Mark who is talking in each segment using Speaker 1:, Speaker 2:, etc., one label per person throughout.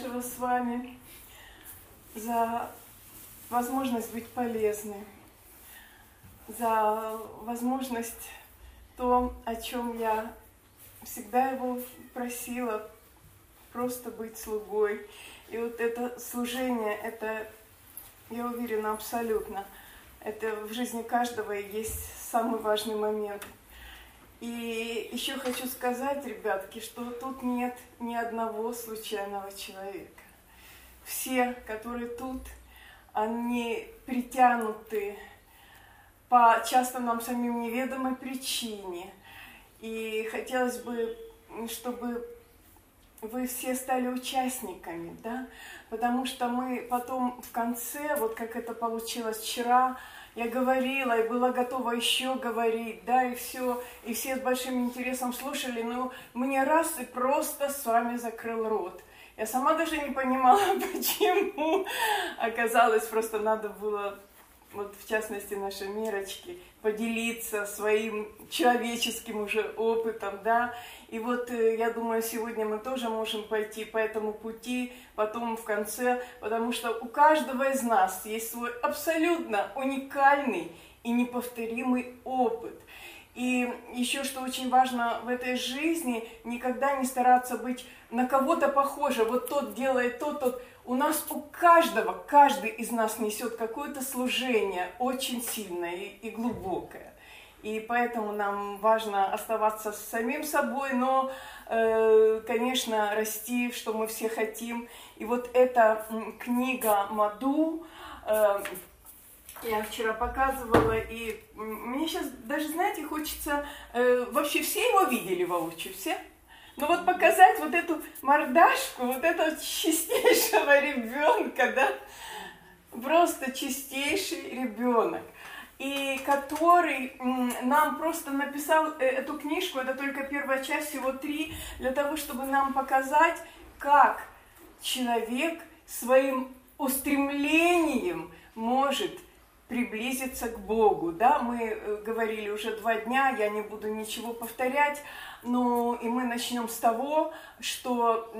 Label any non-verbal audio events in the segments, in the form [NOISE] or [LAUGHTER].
Speaker 1: нашего с вами за возможность быть полезной, за возможность то, о чем я всегда его просила, просто быть слугой. И вот это служение, это, я уверена, абсолютно, это в жизни каждого есть самый важный момент. И еще хочу сказать, ребятки, что тут нет ни одного случайного человека. Все, которые тут, они притянуты по часто нам самим неведомой причине. И хотелось бы, чтобы вы все стали участниками, да, потому что мы потом в конце, вот как это получилось вчера, я говорила и была готова еще говорить, да, и все, и все с большим интересом слушали, но мне раз и просто с вами закрыл рот. Я сама даже не понимала, [LAUGHS] почему. Оказалось, просто надо было вот в частности нашей Мирочки, поделиться своим человеческим уже опытом, да. И вот э, я думаю, сегодня мы тоже можем пойти по этому пути, потом в конце, потому что у каждого из нас есть свой абсолютно уникальный и неповторимый опыт. И еще что очень важно в этой жизни, никогда не стараться быть на кого-то похоже. Вот тот делает то, тот у нас у каждого, каждый из нас несет какое-то служение очень сильное и глубокое. И поэтому нам важно оставаться самим собой, но, э, конечно, расти, что мы все хотим. И вот эта книга Маду, э, я вчера показывала, и мне сейчас даже, знаете, хочется... Э, вообще все его видели воочию, все? Ну вот показать вот эту мордашку, вот этого чистейшего ребенка, да, просто чистейший ребенок, и который нам просто написал э, эту книжку, это только первая часть, всего три, для того, чтобы нам показать, как человек своим устремлением может приблизиться к Богу. Да, мы э, говорили уже два дня, я не буду ничего повторять, но и мы начнем с того, что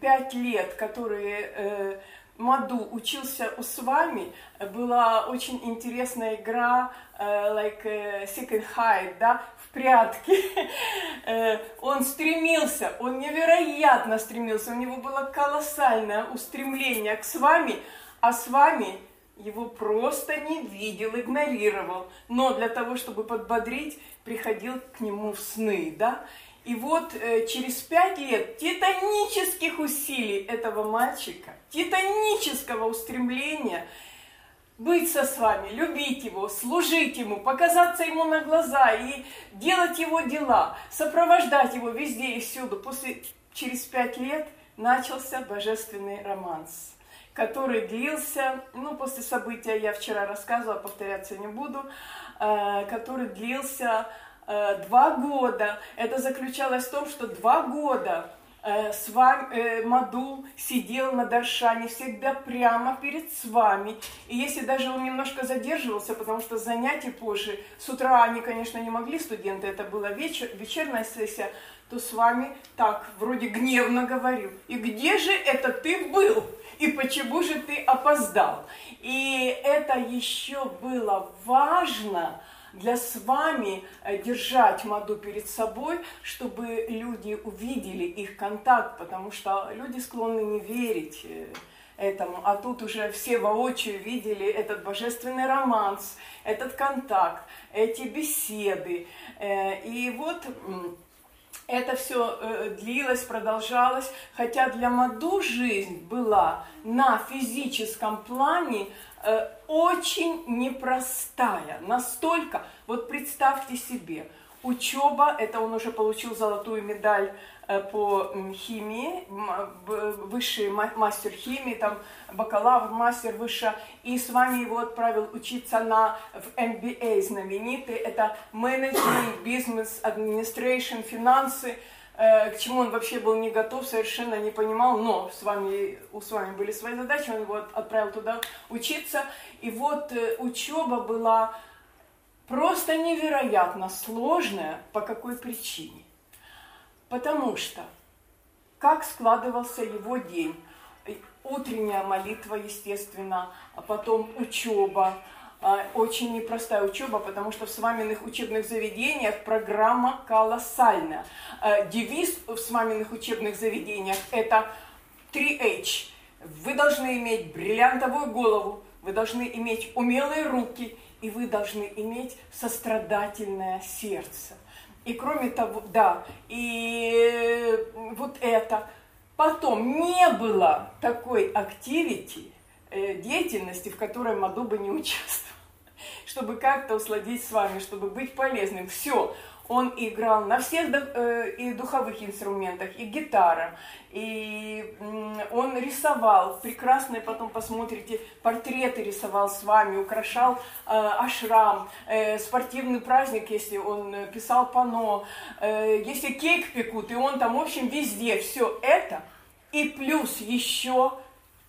Speaker 1: пять лет, которые э, Маду учился у с вами, была очень интересная игра, э, like second hide, да, в прятки. [LAUGHS] он стремился, он невероятно стремился, у него было колоссальное устремление к с вами, а с вами его просто не видел, игнорировал. Но для того, чтобы подбодрить, приходил к нему в сны, да. И вот э, через пять лет титанических усилий этого мальчика, титанического устремления быть со с вами, любить его, служить ему, показаться ему на глаза и делать его дела, сопровождать его везде и всюду. После, через пять лет начался божественный романс который длился, ну, после события я вчера рассказывала, повторяться не буду, э, который длился э, два года. Это заключалось в том, что два года э, с вами, Маду сидел на Даршане всегда прямо перед с вами. И если даже он немножко задерживался, потому что занятия позже, с утра они, конечно, не могли, студенты, это была вечер, вечерняя сессия, то с вами так, вроде гневно говорил. И где же это ты был? и почему же ты опоздал? И это еще было важно для с вами э, держать Маду перед собой, чтобы люди увидели их контакт, потому что люди склонны не верить э, этому, а тут уже все воочию видели этот божественный романс, этот контакт, эти беседы. Э, и вот это все э, длилось, продолжалось, хотя для Маду жизнь была на физическом плане э, очень непростая, настолько, вот представьте себе, учеба, это он уже получил золотую медаль по химии, высший мастер химии, там бакалавр, мастер высшее, и с вами его отправил учиться на в MBA знаменитый, это Management, Business Administration, финансы, э, к чему он вообще был не готов, совершенно не понимал, но с вами, у с вами были свои задачи, он его отправил туда учиться, и вот э, учеба была просто невероятно сложная, по какой причине? Потому что как складывался его день? Утренняя молитва, естественно, а потом учеба, а, очень непростая учеба, потому что в сваминых учебных заведениях программа колоссальная. А, девиз в сваминых учебных заведениях – это 3H. Вы должны иметь бриллиантовую голову, вы должны иметь умелые руки, и вы должны иметь сострадательное сердце. И кроме того, да, и вот это. Потом не было такой активити, э, деятельности, в которой Маду бы не участвовал, [LAUGHS] чтобы как-то усладить с вами, чтобы быть полезным. Все, он играл на всех э, и духовых инструментах, и гитара, и он рисовал, прекрасные потом посмотрите, портреты рисовал с вами, украшал э, ашрам, э, спортивный праздник, если он писал пано, э, если кейк пекут, и он там, в общем, везде все это, и плюс еще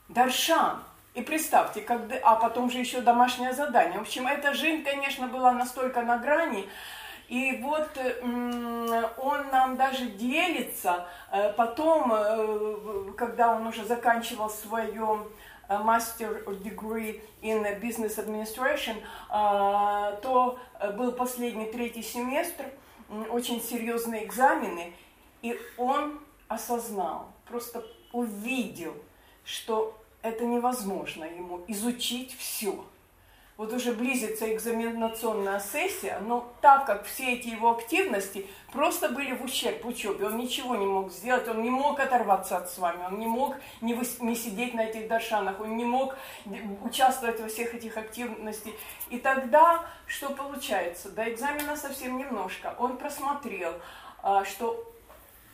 Speaker 1: даршан. И представьте, когда, а потом же еще домашнее задание. В общем, эта жизнь, конечно, была настолько на грани, и вот он нам даже делится э, потом, э, когда он уже заканчивал свое э, master degree in business administration, то был последний третий семестр, очень серьезные экзамены, и он осознал, просто увидел, что это невозможно ему изучить все – вот уже близится экзаменационная сессия, но так как все эти его активности просто были в ущерб учебе, он ничего не мог сделать, он не мог оторваться от с вами, он не мог не, вы, не сидеть на этих даршанах, он не мог участвовать во всех этих активностях. И тогда что получается? До экзамена совсем немножко. Он просмотрел, а, что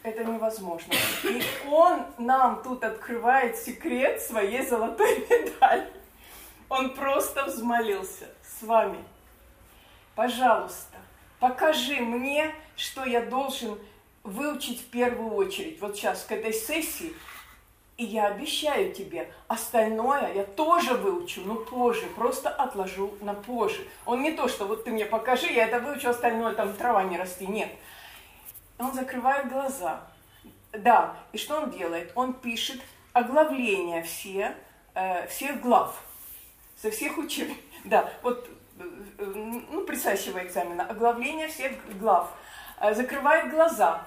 Speaker 1: это невозможно. И он нам тут открывает секрет своей золотой медали. Он просто взмолился с вами. Пожалуйста, покажи мне, что я должен выучить в первую очередь. Вот сейчас к этой сессии и я обещаю тебе, остальное я тоже выучу, но позже, просто отложу на позже. Он не то, что вот ты мне покажи, я это выучу, остальное там трава не расти. Нет. Он закрывает глаза. Да, и что он делает? Он пишет оглавления все, э, всех глав со всех учеб... [LAUGHS] Да, вот, ну, предстоящего экзамена, оглавление всех глав, э, закрывает глаза.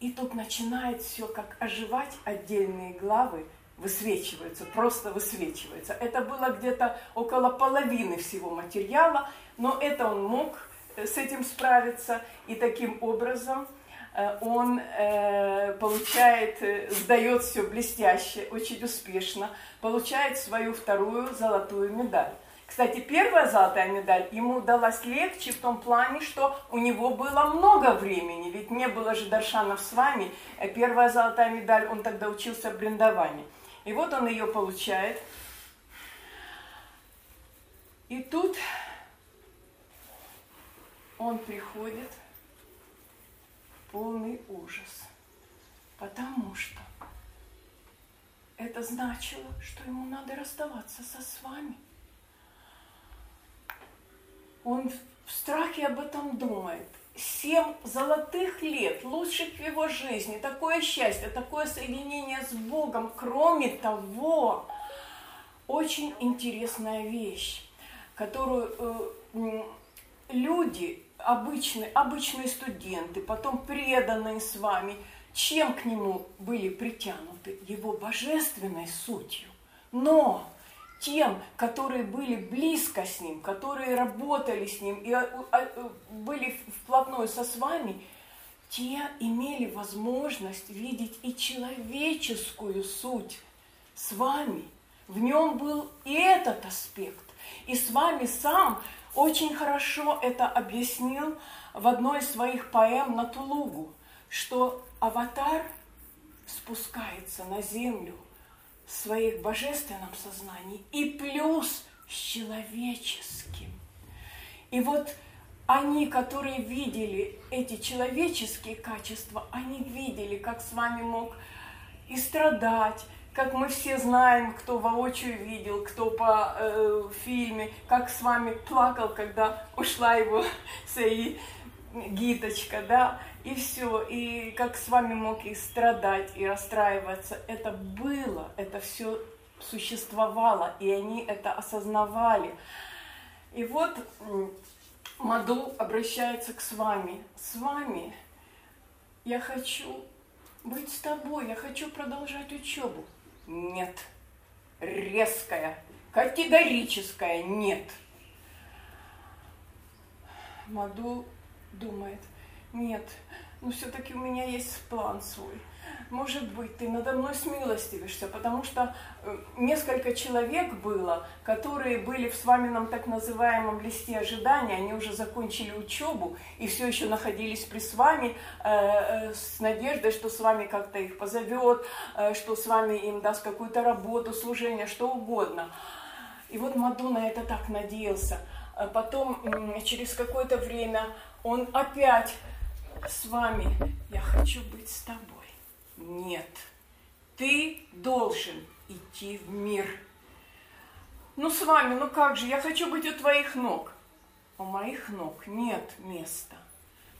Speaker 1: И тут начинает все как оживать, отдельные главы высвечиваются, просто высвечиваются. Это было где-то около половины всего материала, но это он мог э, с этим справиться, и таким образом э, он получает, сдает все блестяще, очень успешно, получает свою вторую золотую медаль. Кстати, первая золотая медаль ему удалась легче в том плане, что у него было много времени, ведь не было же Даршанов с вами. Э, первая золотая медаль, он тогда учился в Бриндаване. И вот он ее получает. И тут он приходит полный ужас, потому что это значило, что ему надо расставаться со с вами. Он в страхе об этом думает. Семь золотых лет, лучших в его жизни, такое счастье, такое соединение с Богом. Кроме того, очень интересная вещь, которую э, люди, обычные, обычные студенты, потом преданные с вами – чем к нему были притянуты? Его божественной сутью. Но тем, которые были близко с ним, которые работали с ним и а, а, были вплотную со с вами, те имели возможность видеть и человеческую суть с вами. В нем был и этот аспект. И с вами сам очень хорошо это объяснил в одной из своих поэм на Тулугу, что аватар спускается на землю в своих божественном сознании и плюс с человеческим. И вот они, которые видели эти человеческие качества, они видели, как с вами мог и страдать, как мы все знаем, кто воочию видел, кто по э, фильме, как с вами плакал, когда ушла его [LAUGHS] Саи гиточка, да, и все, и как с вами мог и страдать, и расстраиваться, это было, это все существовало, и они это осознавали. И вот Маду обращается к с вами. С вами я хочу быть с тобой, я хочу продолжать учебу. Нет. Резкая, категорическая нет. Маду думает, нет, но все-таки у меня есть план свой может быть, ты надо мной смилостивишься, потому что э, несколько человек было, которые были в с вами так называемом листе ожидания, они уже закончили учебу и все еще находились при с вами э, э, с надеждой, что с вами как-то их позовет, что с вами им даст какую-то работу, служение, что угодно. И вот Мадуна это так надеялся. А потом, через какое-то время, он опять с вами, я хочу быть с тобой. Нет, ты должен идти в мир. Ну с вами, ну как же, я хочу быть у твоих ног. У моих ног нет места,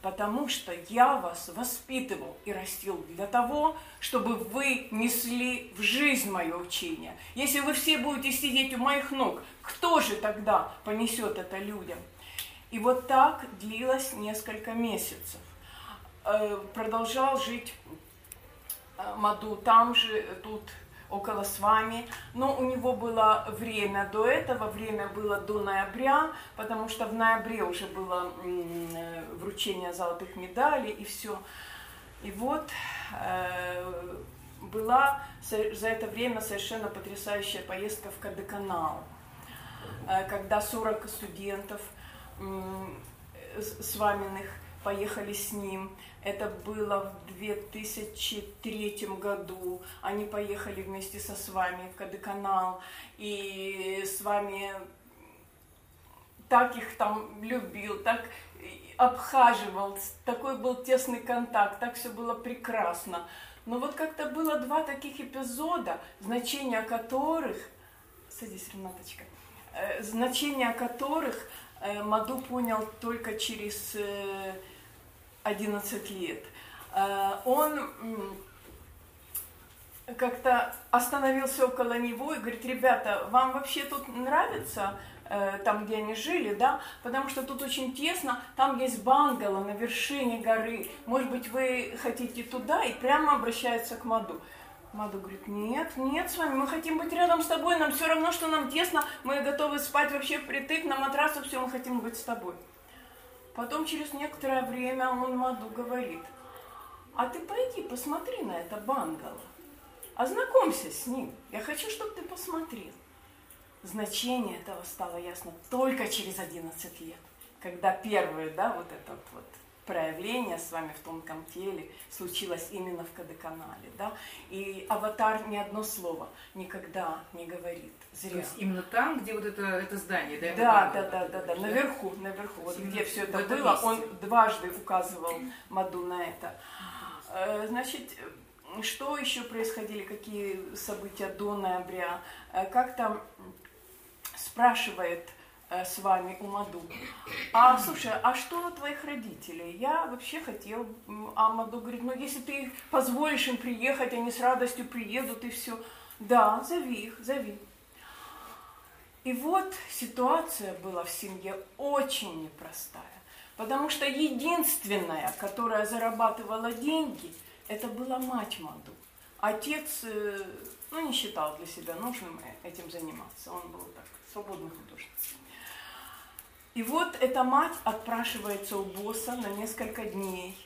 Speaker 1: потому что я вас воспитывал и растил для того, чтобы вы несли в жизнь мое учение. Если вы все будете сидеть у моих ног, кто же тогда понесет это людям? И вот так длилось несколько месяцев. Э, продолжал жить Маду там же, тут около с вами. Но у него было время до этого, время было до ноября, потому что в ноябре уже было э, вручение золотых медалей и все. И вот э, была за это время совершенно потрясающая поездка в Кадеканал, когда 40 студентов с ваминых поехали с ним. Это было в 2003 году. Они поехали вместе со с вами в Кадыканал. И с вами так их там любил, так обхаживал, такой был тесный контакт, так все было прекрасно. Но вот как-то было два таких эпизода, значения которых, садись, Ренаточка, э, значения которых Маду понял только через э, 11 лет, э, он как-то остановился около него и говорит, ребята, вам вообще тут нравится э, там, где они жили, да, потому что тут очень тесно, там есть бангало на вершине горы, может быть, вы хотите туда, и прямо обращается к Маду. Маду говорит, нет, нет, с вами, мы хотим быть рядом с тобой, нам все равно, что нам тесно, мы готовы спать вообще впритык на матрасах, все, мы хотим быть с тобой. Потом через некоторое время он Маду говорит, а ты пойди посмотри на это бангало, ознакомься с ним, я хочу, чтобы ты посмотрел. Значение этого стало ясно только через 11 лет, когда первые, да, вот этот вот проявление с вами в тонком теле случилось именно в Кадыканале, да, и аватар ни одно слово никогда не говорит.
Speaker 2: Зря. То есть именно там, где вот это, это здание, да?
Speaker 1: Да, да, да, да, да, наверху, наверху, вот где все это было, месте. он дважды указывал Маду на это. Э, значит, что еще происходили, какие события до ноября? Э, как там спрашивает с вами у Маду. А слушай, а что у твоих родителей? Я вообще хотел, а Маду говорит, ну если ты позволишь им приехать, они с радостью приедут и все. Да, зови их, зови. И вот ситуация была в семье очень непростая, потому что единственная, которая зарабатывала деньги, это была мать Маду. Отец, э, ну, не считал для себя нужным этим заниматься, он был так, свободный художник. И вот эта мать отпрашивается у босса на несколько дней.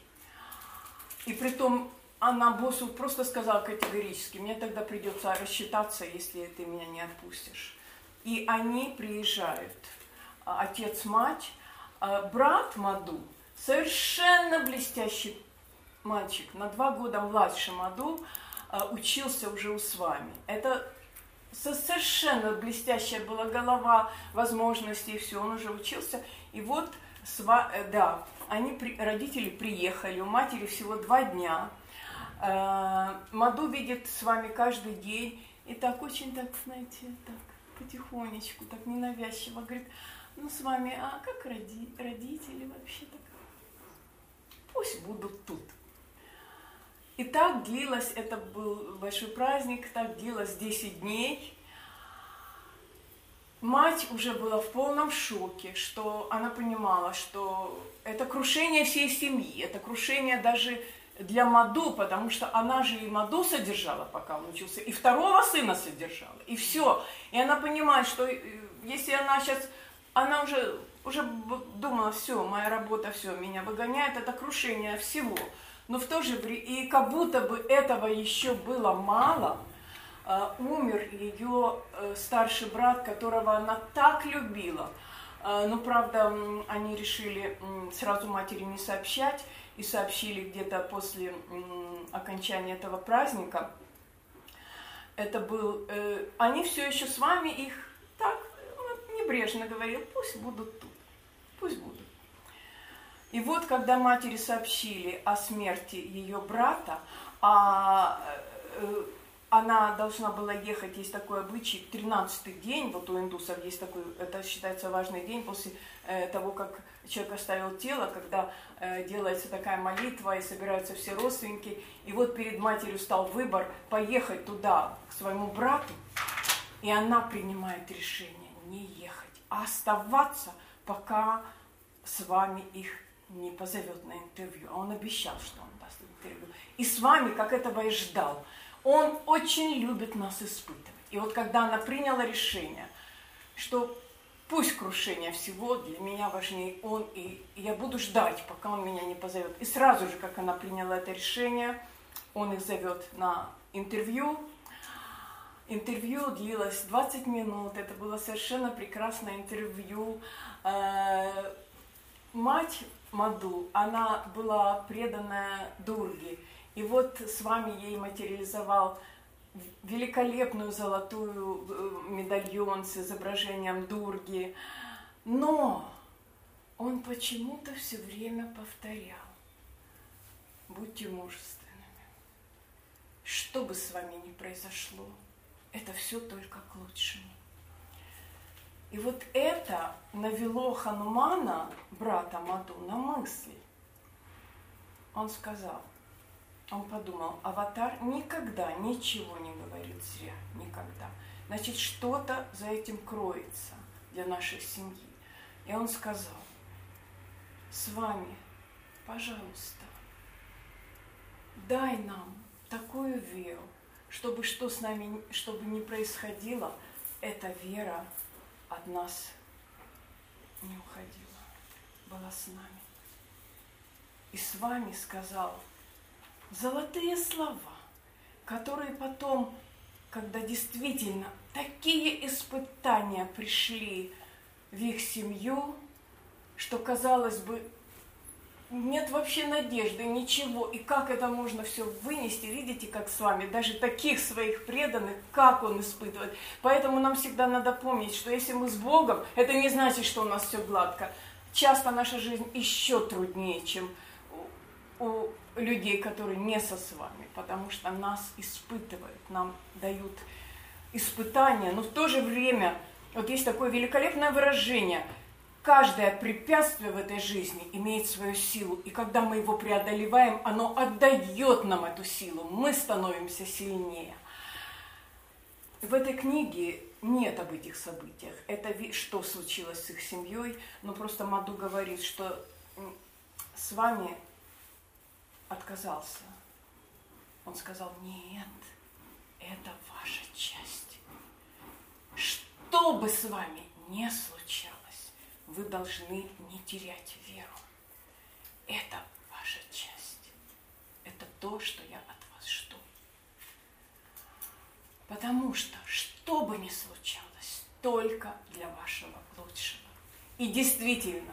Speaker 1: И при том она боссу просто сказала категорически, мне тогда придется рассчитаться, если ты меня не отпустишь. И они приезжают, а, отец, мать, а, брат Маду, совершенно блестящий мальчик, на два года младше Маду, а, учился уже у с вами. Это совершенно блестящая была голова, возможности и все, он уже учился. И вот, сва, э, да, они, родители приехали, у матери всего два дня. Э, Маду видит с вами каждый день, и так очень, так, знаете, так потихонечку, так ненавязчиво говорит, ну с вами, а как роди, родители вообще так? пусть будут тут. И так длилось, это был большой праздник, так длилось 10 дней. Мать уже была в полном шоке, что она понимала, что это крушение всей семьи, это крушение даже для Маду, потому что она же и Маду содержала, пока он учился, и второго сына содержала, и все. И она понимает, что э, если она сейчас, она уже, уже думала, все, моя работа, все, меня выгоняет, это крушение всего. Но в то же время, и как будто бы этого еще было мало – а, умер ее э, старший брат, которого она так любила. А, но, правда, они решили сразу матери не сообщать и сообщили где-то после окончания этого праздника. Это был... Э, они все еще с вами их так небрежно говорил, пусть будут тут, пусть будут. И вот, когда матери сообщили о смерти ее брата, а э, она должна была ехать, есть такой обычай, 13-й день, вот у индусов есть такой, это считается важный день после э, того, как человек оставил тело, когда э, делается такая молитва и собираются все родственники. И вот перед матерью стал выбор поехать туда, к своему брату, и она принимает решение не ехать, а оставаться, пока с вами их не позовет на интервью. А он обещал, что он даст интервью. И с вами, как этого и ждал. Он очень любит нас испытывать. И вот когда она приняла решение, что пусть крушение всего для меня важнее он, и я буду ждать, пока он меня не позовет. И сразу же, как она приняла это решение, он их зовет на интервью. Интервью длилось 20 минут, это было совершенно прекрасное интервью. Э, мать Маду, она была преданная Дурге, и вот с вами ей материализовал великолепную золотую э, медальон с изображением Дурги. Но он почему-то все время повторял. Будьте мужественными. Что бы с вами ни произошло, это все только к лучшему. И вот это навело Ханумана, брата Маду, на мысли. Он сказал, он подумал, аватар никогда ничего не говорит зря, никогда. Значит, что-то за этим кроется для нашей семьи. И он сказал, с вами, пожалуйста, дай нам такую веру, чтобы что с нами, чтобы не происходило, эта вера от нас не уходила, была с нами. И с вами сказал – золотые слова, которые потом, когда действительно такие испытания пришли в их семью, что казалось бы, нет вообще надежды, ничего. И как это можно все вынести, видите, как с вами, даже таких своих преданных, как он испытывает. Поэтому нам всегда надо помнить, что если мы с Богом, это не значит, что у нас все гладко. Часто наша жизнь еще труднее, чем у людей, которые не со с вами, потому что нас испытывают, нам дают испытания, но в то же время, вот есть такое великолепное выражение, каждое препятствие в этой жизни имеет свою силу, и когда мы его преодолеваем, оно отдает нам эту силу, мы становимся сильнее. В этой книге нет об этих событиях. Это что случилось с их семьей, но просто Маду говорит, что с вами отказался. Он сказал, нет, это ваша часть. Что бы с вами ни случалось, вы должны не терять веру. Это ваша часть. Это то, что я от вас жду. Потому что, что бы ни случалось, только для вашего лучшего. И действительно,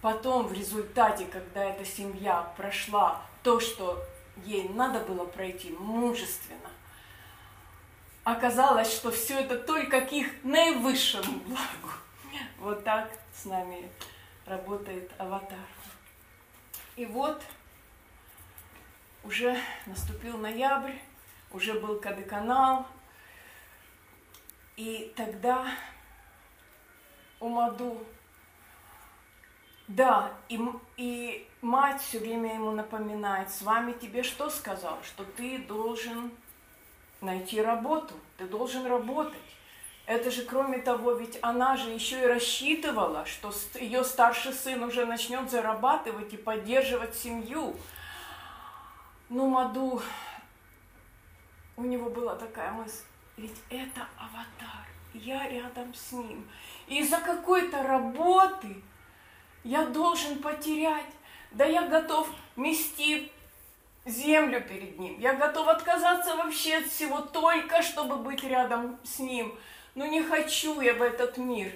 Speaker 1: Потом в результате, когда эта семья прошла то, что ей надо было пройти мужественно, оказалось, что все это только к их наивысшему благу. [LAUGHS] Вот так с нами работает аватар. И вот уже наступил ноябрь, уже был КД-канал, и тогда у Маду Да, и, и мать все время ему напоминает, с вами тебе что сказал? Что ты должен найти работу, ты должен работать. Это же, кроме того, ведь она же еще и рассчитывала, что ее старший сын уже начнет зарабатывать и поддерживать семью. Ну, Маду, у него была такая мысль, ведь это аватар, я рядом с ним. И из-за какой-то работы я должен потерять. Да я готов мести землю перед ним. Я готов отказаться вообще от всего, только чтобы быть рядом с ним. Но не хочу я в этот мир.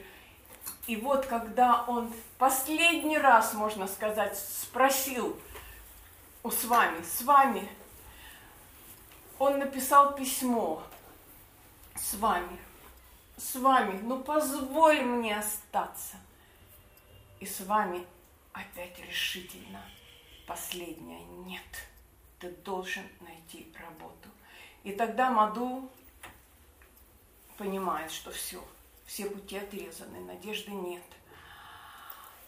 Speaker 1: И вот когда он последний раз, можно сказать, спросил у с вами, с вами, он написал письмо с вами, с вами, ну позволь мне остаться. И с вами опять решительно последнее нет. Ты должен найти работу. И тогда Маду понимает, что все, все пути отрезаны, надежды нет.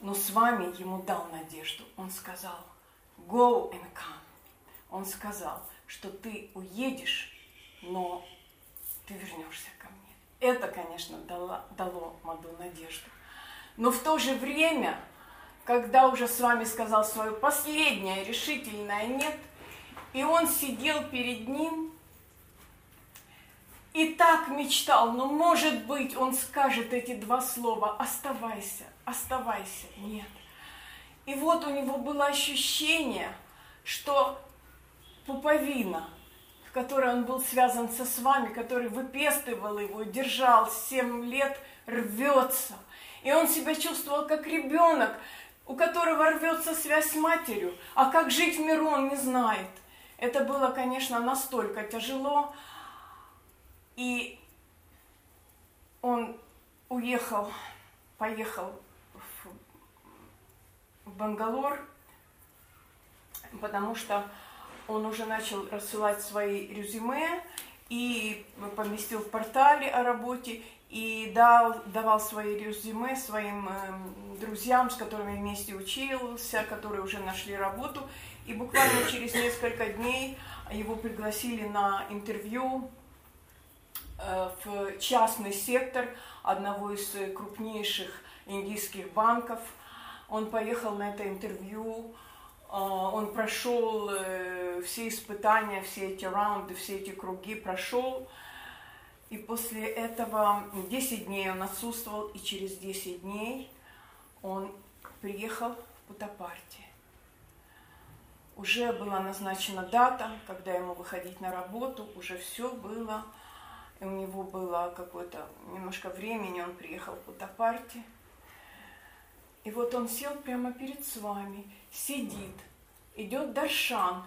Speaker 1: Но с вами ему дал надежду. Он сказал, go and come. Он сказал, что ты уедешь, но ты вернешься ко мне. Это, конечно, дало, дало Маду надежду. Но в то же время, когда уже с вами сказал свое последнее решительное «нет», и он сидел перед ним и так мечтал, но, может быть, он скажет эти два слова «оставайся, оставайся». Нет. И вот у него было ощущение, что пуповина, в которой он был связан со с вами, который выпестывал его, держал семь лет, рвется – и он себя чувствовал как ребенок, у которого рвется связь с матерью, а как жить в миру он не знает. Это было, конечно, настолько тяжело. И он уехал, поехал в Бангалор, потому что он уже начал рассылать свои резюме и поместил в портале о работе, и дал, давал свои резюме своим э, друзьям, с которыми вместе учился, которые уже нашли работу. И буквально через несколько дней его пригласили на интервью в частный сектор одного из крупнейших индийских банков. Он поехал на это интервью, э, он прошел э, все испытания, все эти раунды, все эти круги прошел. И после этого 10 дней он отсутствовал, и через 10 дней он приехал в Путапарте. Уже была назначена дата, когда ему выходить на работу, уже все было. У него было какое-то немножко времени, он приехал в Путапарте. И вот он сел прямо перед с вами, сидит, идет Даршан.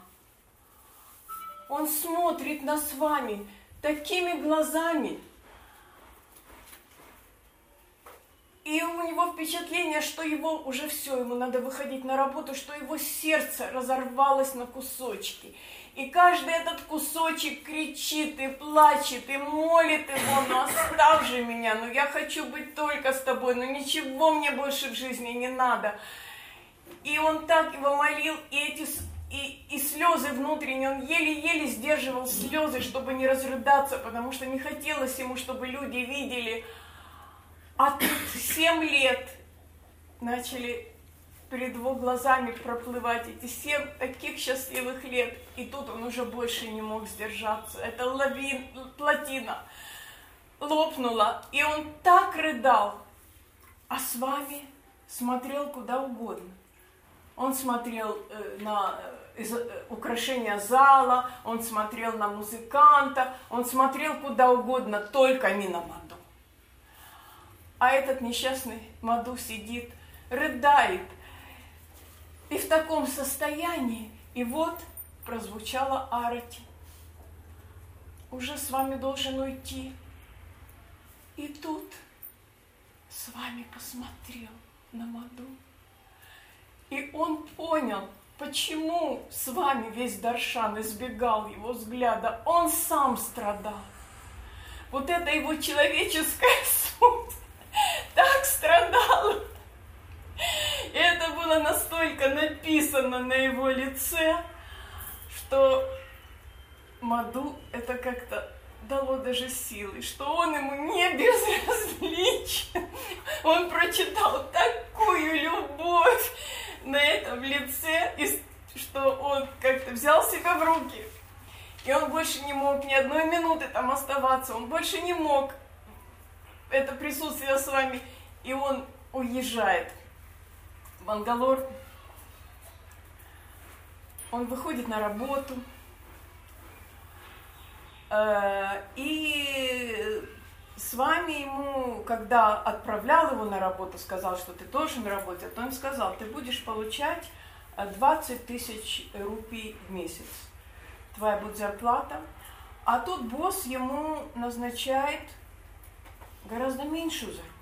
Speaker 1: Он смотрит на с вами, такими глазами. И у него впечатление, что его уже все, ему надо выходить на работу, что его сердце разорвалось на кусочки. И каждый этот кусочек кричит и плачет, и молит его, ну оставь же меня, ну я хочу быть только с тобой, ну ничего мне больше в жизни не надо. И он так его молил, и эти и, и слезы внутренние, он еле-еле сдерживал слезы, чтобы не разрыдаться, потому что не хотелось ему, чтобы люди видели. А тут семь лет начали перед его глазами проплывать эти семь таких счастливых лет. И тут он уже больше не мог сдержаться. Это лавин, плотина лопнула. И он так рыдал, а с вами смотрел куда угодно. Он смотрел э, на э, э, украшения зала, он смотрел на музыканта, он смотрел куда угодно, только не на Маду. А этот несчастный Маду сидит, рыдает. И в таком состоянии, и вот прозвучала Арати. Уже с вами должен уйти. И тут с вами посмотрел на Маду. И он понял, почему с вами весь Даршан избегал его взгляда. Он сам страдал. Вот это его человеческая [LAUGHS] суть так страдала. И это было настолько написано на его лице, что Маду это как-то дало даже силы, что он ему не безразличен. Он прочитал такую любовь на этом лице, что он как-то взял себя в руки. И он больше не мог ни одной минуты там оставаться, он больше не мог это присутствие с вами, и он уезжает Бангалор. Он выходит на работу, э, и с вами ему, когда отправлял его на работу, сказал, что ты должен работать, он сказал, ты будешь получать 20 тысяч рупий в месяц. Твоя будет зарплата. А тут босс ему назначает гораздо меньшую зарплату.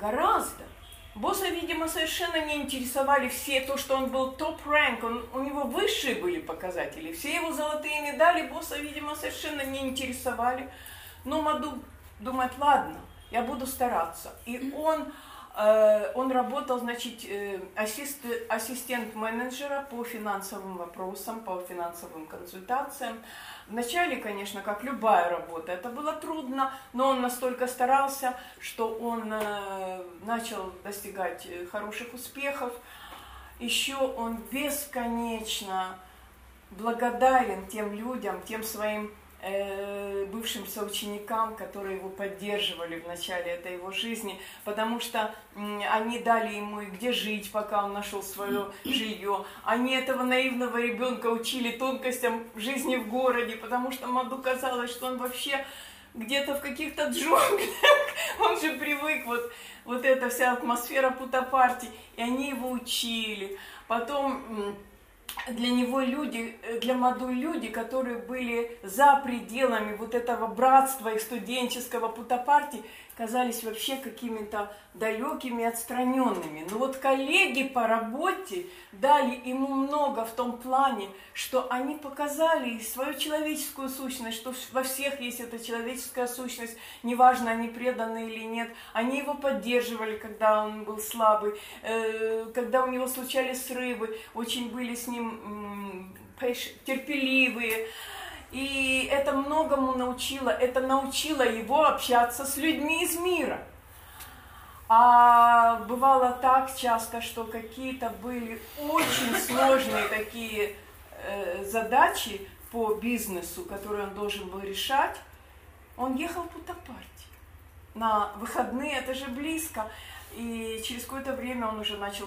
Speaker 1: Гораздо. Босса, видимо, совершенно не интересовали все то, что он был топ-рэнк, у него высшие были показатели. Все его золотые медали босса, видимо, совершенно не интересовали. Но Маду думает, ладно, я буду стараться. И он Э, он работал, значит, э, ассист, ассистент менеджера по финансовым вопросам, по финансовым консультациям. Вначале, конечно, как любая работа, это было трудно, но он настолько старался, что он э, начал достигать хороших успехов. Еще он бесконечно благодарен тем людям, тем своим Э, бывшим соученикам, которые его поддерживали в начале этой его жизни, потому что они дали ему и где жить, пока он нашел свое жилье. Они этого наивного ребенка учили тонкостям жизни в городе, потому что Маду казалось, что он вообще где-то в каких-то джунглях, [LAUGHS] он же привык, вот, вот эта вся атмосфера путапарти, и они его учили. Потом для него люди, э, для Маду люди, которые были за пределами вот этого братства и студенческого путапарти, казались вообще какими-то далекими, отстраненными. Но вот коллеги по работе дали ему много в том плане, что они показали свою человеческую сущность, что во всех есть эта человеческая сущность, неважно, они преданы или нет. Они его поддерживали, когда он был слабый, э, когда у него случались срывы, очень были с ним терпеливые. И это многому научило, это научило его общаться с людьми из мира. А бывало так часто, что какие-то были очень сложные такие э, задачи по бизнесу, которые он должен был решать. Он ехал по Топарти. На выходные, это же близко. И через какое-то время он уже начал...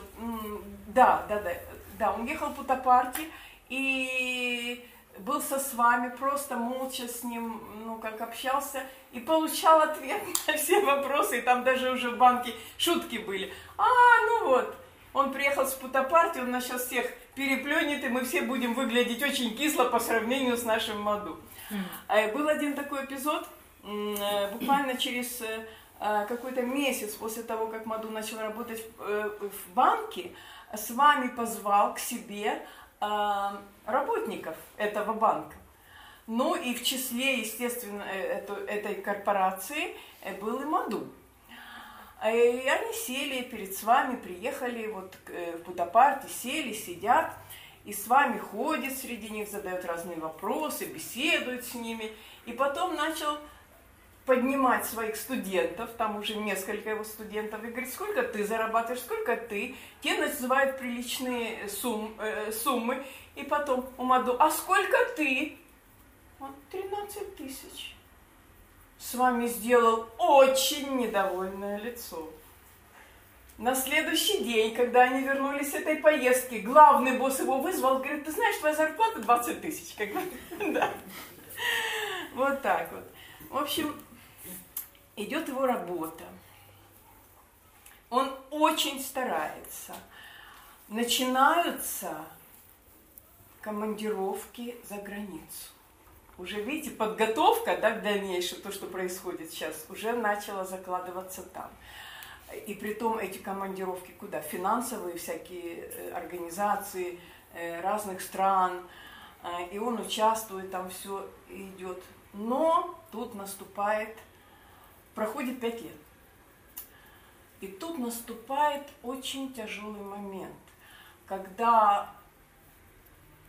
Speaker 1: Да, да, да, да, он ехал по Топарти, и был со с вами, просто молча с ним, ну, как общался, и получал ответ [LAUGHS] на все вопросы, и там даже уже в банке шутки были. А, ну вот, он приехал с путопартии, он нас сейчас всех переплюнет, и мы все будем выглядеть очень кисло по сравнению с нашим Маду. Mm. Был один такой эпизод, э, буквально через э, какой-то месяц после того, как Маду начал работать в банке, с вами позвал к себе работников этого банка. Ну и в числе, естественно, э, эту, этой корпорации э, был и Маду. И они сели перед с вами, приехали вот э, в Будапарте, сели, сидят, и с вами ходят среди них, задают разные вопросы, беседуют с ними. И потом начал поднимать своих студентов, там уже несколько его студентов, и говорит, сколько ты зарабатываешь, сколько ты. Те называют приличные сумм, э, суммы. И потом у Маду, а сколько ты? Он 13 тысяч. С вами сделал очень недовольное лицо. На следующий день, когда они вернулись с этой поездки, главный босс его вызвал, говорит, ты знаешь, твоя зарплата 20 тысяч. [LAUGHS] Вот так вот. В общем, идет его работа. Он очень старается. Начинаются командировки за границу. Уже, видите, подготовка да, к дальнейшему, то, что происходит сейчас, уже начала закладываться там. И при том эти командировки куда? Финансовые всякие э, организации э, разных стран. Э, и он участвует, там все идет. Но тут наступает, проходит пять лет. И тут наступает очень тяжелый момент, когда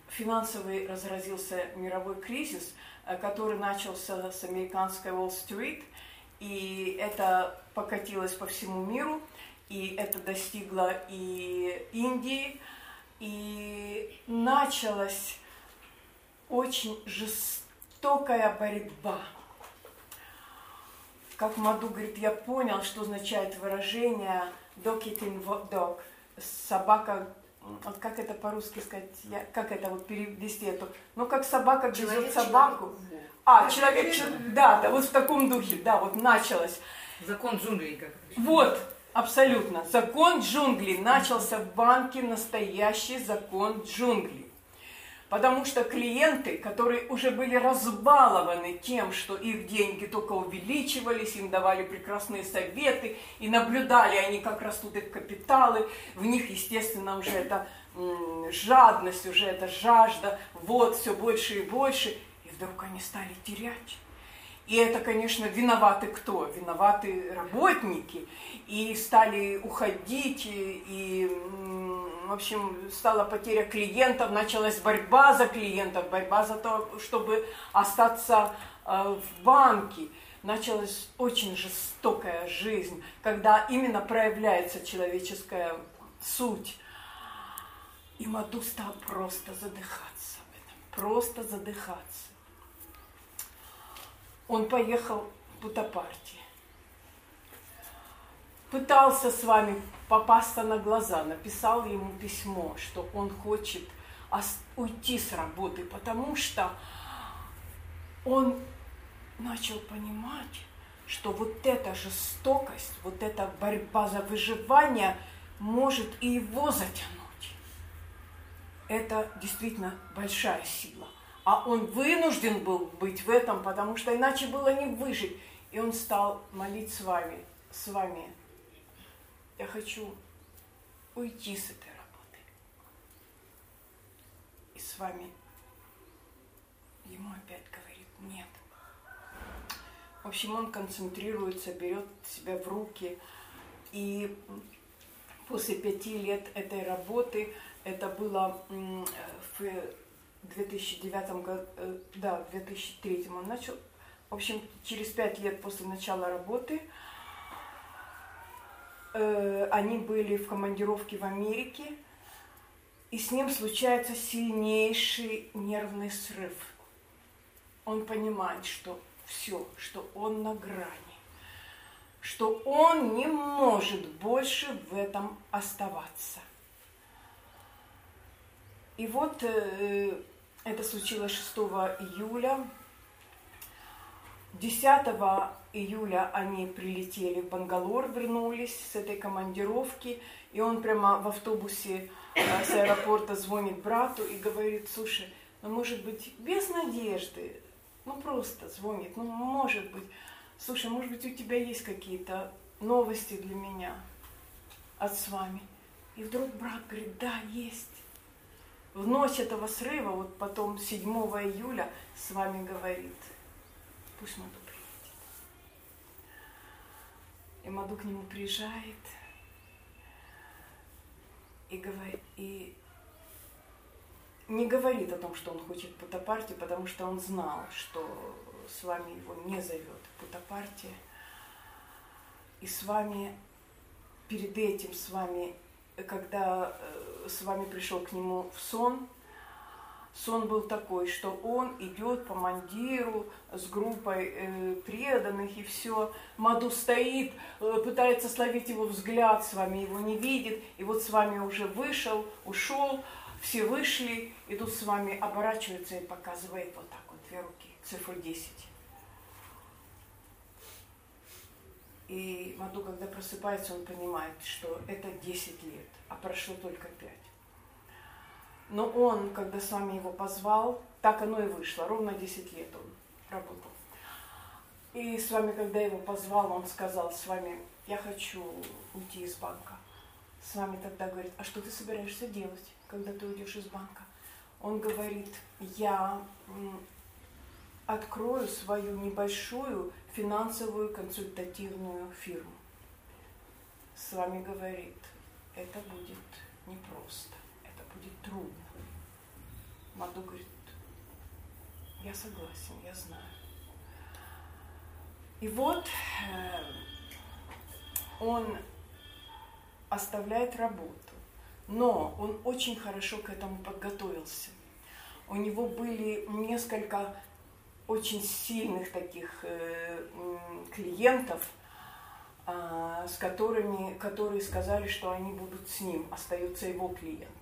Speaker 1: финансовый разразился мировой кризис, э, который начался с американской Уолл-стрит, и это покатилось по всему миру, и это достигло и Индии, и началась очень жестокая борьба. Как Маду говорит, я понял, что означает выражение eating dog, собака вот как это по-русски сказать, я, как это вот перевести эту, ну как собака грызет собаку. Человек. А, человек, да, да, вот в таком духе, да, вот началось.
Speaker 2: Закон джунглей как
Speaker 1: Вот, абсолютно. Закон джунглей начался в банке, настоящий закон джунглей. Потому что клиенты, которые уже были разбалованы тем, что их деньги только увеличивались, им давали прекрасные советы, и наблюдали они, как растут их капиталы, в них, естественно, уже это жадность, уже это жажда, вот все больше и больше, и вдруг они стали терять. И это, конечно, виноваты кто? Виноваты работники. И стали уходить, и, в общем, стала потеря клиентов, началась борьба за клиентов, борьба за то, чтобы остаться э, в банке. Началась очень жестокая жизнь, когда именно проявляется человеческая суть. И Маду стал просто задыхаться просто задыхаться. Он поехал в Путапарти. Пытался с вами попасться на глаза, написал ему письмо, что он хочет уйти с работы, потому что он начал понимать, что вот эта жестокость, вот эта борьба за выживание может и его затянуть. Это действительно большая сила. А он вынужден был быть в этом, потому что иначе было не выжить. И он стал молить с вами, с вами. Я хочу уйти с этой работы. И с вами ему опять говорит нет. В общем, он концентрируется, берет себя в руки. И после пяти лет этой работы, это было в 2009 году, э, да, в 2003 он начал. В общем, через пять лет после начала работы э, они были в командировке в Америке, и с ним случается сильнейший нервный срыв. Он понимает, что все, что он на грани, что он не может больше в этом оставаться. И вот э, это случилось 6 июля. 10 июля они прилетели в Бангалор, вернулись с этой командировки, и он прямо в автобусе э, с аэропорта звонит брату и говорит, слушай, ну может быть без надежды, ну просто звонит, ну может быть, слушай, может быть у тебя есть какие-то новости для меня от с вами? И вдруг брат говорит, да, есть в ночь этого срыва, вот потом 7 июля с вами говорит, пусть Маду приедет. И Маду к нему приезжает и говорит, и не говорит о том, что он хочет Путапарти, потому что он знал, что с вами его не зовет Путапарти. И с вами, перед этим с вами когда э, с вами пришел к нему в сон, сон был такой, что он идет по мандиру с группой э, преданных и все. Маду стоит, э, пытается словить его взгляд, с вами его не видит, и вот с вами уже вышел, ушел, все вышли, и тут с вами оборачивается и показывает вот так вот две руки, цифру 10. И Маду, когда просыпается, он понимает, что это 10 лет, а прошло только 5. Но он, когда с вами его позвал, так оно и вышло. Ровно 10 лет он работал. И с вами, когда его позвал, он сказал с вами, я хочу уйти из банка. С вами тогда говорит, а что ты собираешься делать, когда ты уйдешь из банка? Он говорит, я открою свою небольшую финансовую консультативную фирму. с вами говорит, это будет непросто, это будет трудно. Маду говорит, я согласен, я знаю. И вот э, он оставляет работу, но он очень хорошо к этому подготовился. У него были несколько очень сильных таких э, клиентов, э, с которыми, которые сказали, что они будут с ним, остаются его клиентами.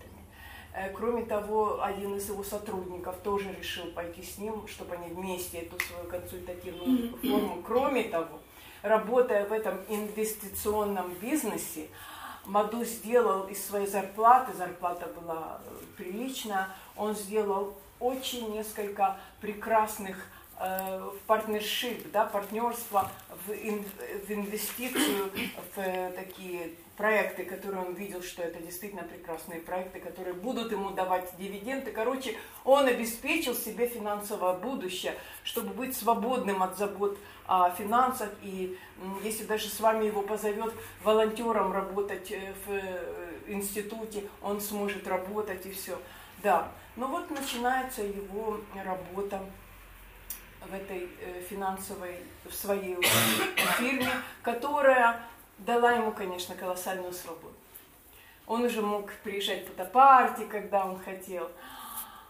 Speaker 1: Э, кроме того, один из его сотрудников тоже решил пойти с ним, чтобы они вместе эту свою консультативную форму. Кроме того, работая в этом инвестиционном бизнесе, Маду сделал из своей зарплаты, зарплата была э, приличная, он сделал очень несколько прекрасных э, партнершип, да, партнерства в, ин, в инвестицию, в э, такие проекты, которые он видел, что это действительно прекрасные проекты, которые будут ему давать дивиденды. Короче, он обеспечил себе финансовое будущее, чтобы быть свободным от забот о финансах. И если даже с вами его позовет волонтером работать э, в институте, он сможет работать и все. Да, ну вот начинается его работа в этой э, финансовой, в своей [COUGHS] фирме, которая дала ему, конечно, колоссальную свободу. Он уже мог приезжать по партии, когда он хотел.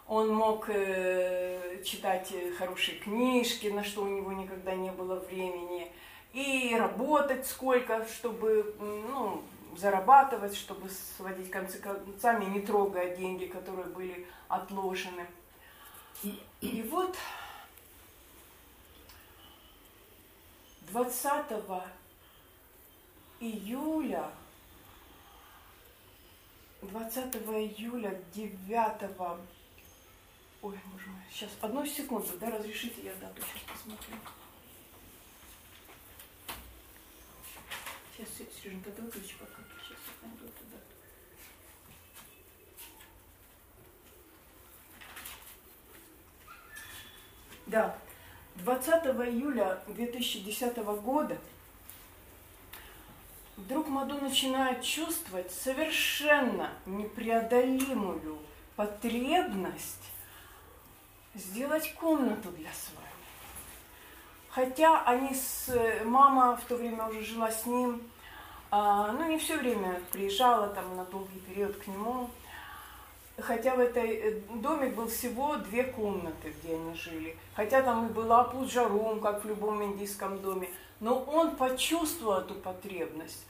Speaker 1: Он мог э, читать э, хорошие книжки, на что у него никогда не было времени. И работать сколько, чтобы ну, зарабатывать, чтобы сводить концы концами, не трогая деньги, которые были отложены. И вот 20 июля, 20 июля 9 Ой, боже мой, сейчас, одну секунду, да, разрешите, я дату сейчас посмотрю. Сейчас, Сереженька, ты выключи пока. Сейчас найду эту дату. Да, 20 июля 2010 года вдруг Маду начинает чувствовать совершенно непреодолимую потребность сделать комнату для с вами. Хотя они с... Мама в то время уже жила с ним, а, ну, не все время приезжала там на долгий период к нему. Хотя в этой э, доме был всего две комнаты, где они жили. Хотя там и была пуджарум, как в любом индийском доме. Но он почувствовал эту потребность.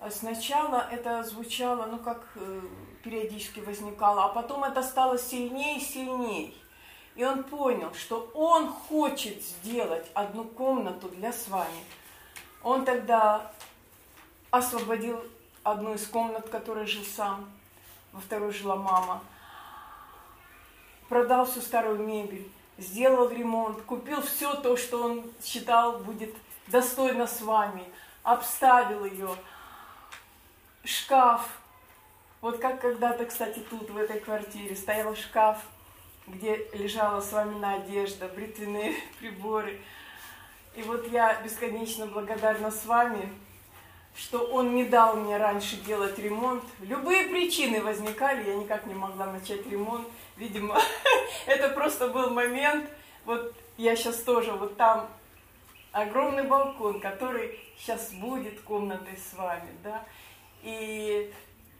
Speaker 1: А сначала это звучало, ну, как э, периодически возникало, а потом это стало сильнее и сильнее. И он понял, что он хочет сделать одну комнату для с. Он тогда освободил одну из комнат, в которой жил сам, во второй жила мама, продал всю старую мебель, сделал ремонт, купил все то, что он считал будет достойно с вами, обставил ее, шкаф. Вот как когда-то, кстати, тут, в этой квартире, стоял шкаф – где лежала с вами на одежда, бритвенные [LAUGHS] приборы. И вот я бесконечно благодарна с вами, что он не дал мне раньше делать ремонт. Любые причины возникали, я никак не могла начать ремонт. Видимо, [LAUGHS] это просто был момент. Вот я сейчас тоже, вот там огромный балкон, который сейчас будет комнатой с вами, да. И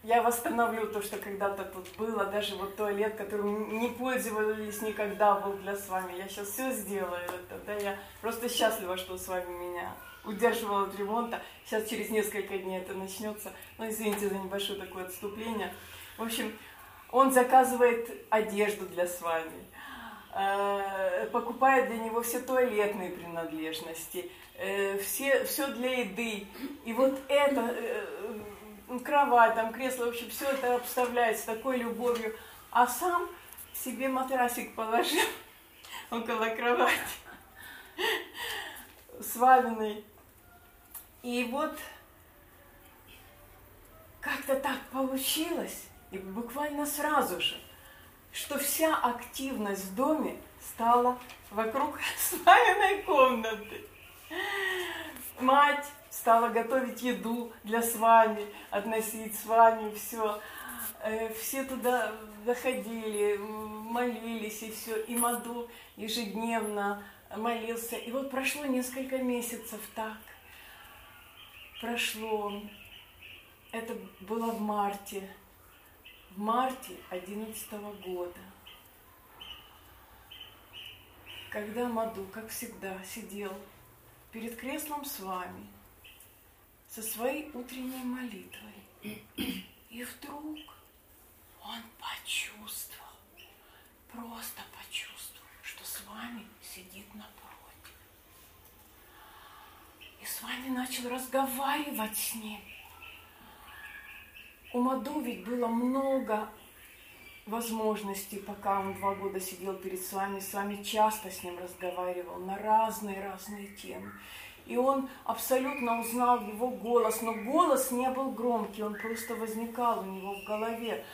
Speaker 1: я восстановлю то, что когда-то тут было, даже вот туалет, которым не пользовались никогда, был для с вами. Я сейчас все сделаю это, да, я просто счастлива, что с вами меня удерживала от ремонта. Сейчас через несколько дней это начнется. Ну, извините за небольшое такое отступление. В общем, он заказывает одежду для с вами, э, покупает для него все туалетные принадлежности, э, все, все для еды. И вот это э, кровать, там кресло, в общем, все это обставляет с такой любовью. А сам себе матрасик положил [LAUGHS] около кровати [LAUGHS] сваленный. И вот как-то так получилось, и буквально сразу же, что вся активность в доме стала вокруг [LAUGHS] сваленной комнаты. Мать стала готовить еду для с вами, относить с вами все. Э, все туда заходили, молились и все. И Маду ежедневно молился. И вот прошло несколько месяцев так. Прошло. Это было в марте. В марте 11 года. Когда Маду, как всегда, сидел перед креслом с вами, со своей утренней молитвой. И вдруг он почувствовал, просто почувствовал, что с вами сидит напротив. С вами начал разговаривать с ним. У Маду ведь было много возможностей, пока он два года сидел перед с вами, с вами часто с ним разговаривал на разные-разные темы. И он абсолютно узнал его голос, но голос не был громкий, он просто возникал у него в голове.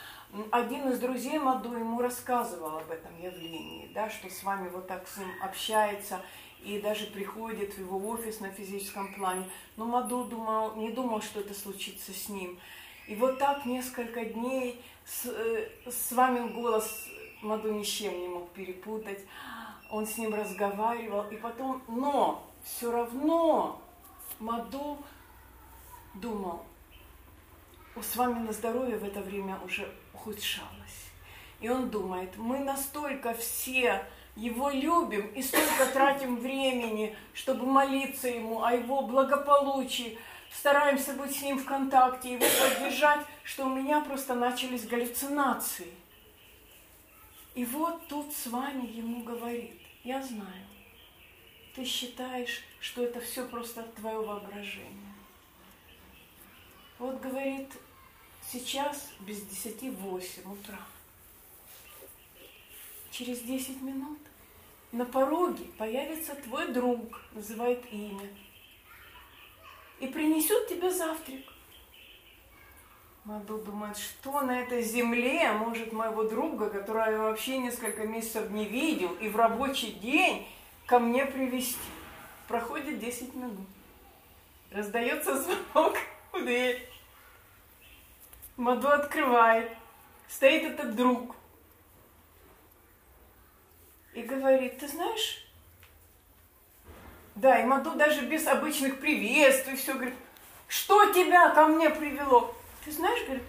Speaker 1: Один из друзей Маду ему рассказывал об этом явлении, да, что с вами вот так с ним общается и даже приходит в его офис на физическом плане. Но Маду думал, не думал, что это случится с ним. И вот так несколько дней с, э, с вами голос Маду ни с чем не мог перепутать. Он с ним разговаривал, и потом, но все равно Маду думал, с вами на здоровье в это время уже ухудшалось. И он думает, мы настолько все его любим и столько тратим времени, чтобы молиться ему о его благополучии, стараемся быть с ним в контакте, его поддержать, что у меня просто начались галлюцинации. И вот тут с вами ему говорит, я знаю, ты считаешь, что это все просто твое воображение. Вот говорит, сейчас без десяти восемь утра. Через десять минут на пороге появится твой друг, называет имя, и принесет тебе завтрак. Маду думает, что на этой земле может моего друга, которого я вообще несколько месяцев не видел, и в рабочий день ко мне привести. Проходит 10 минут. Раздается звонок в дверь. Маду открывает. Стоит этот друг. И говорит, ты знаешь, да, и Маду даже без обычных приветствий все говорит, что тебя ко мне привело? Ты знаешь, говорит,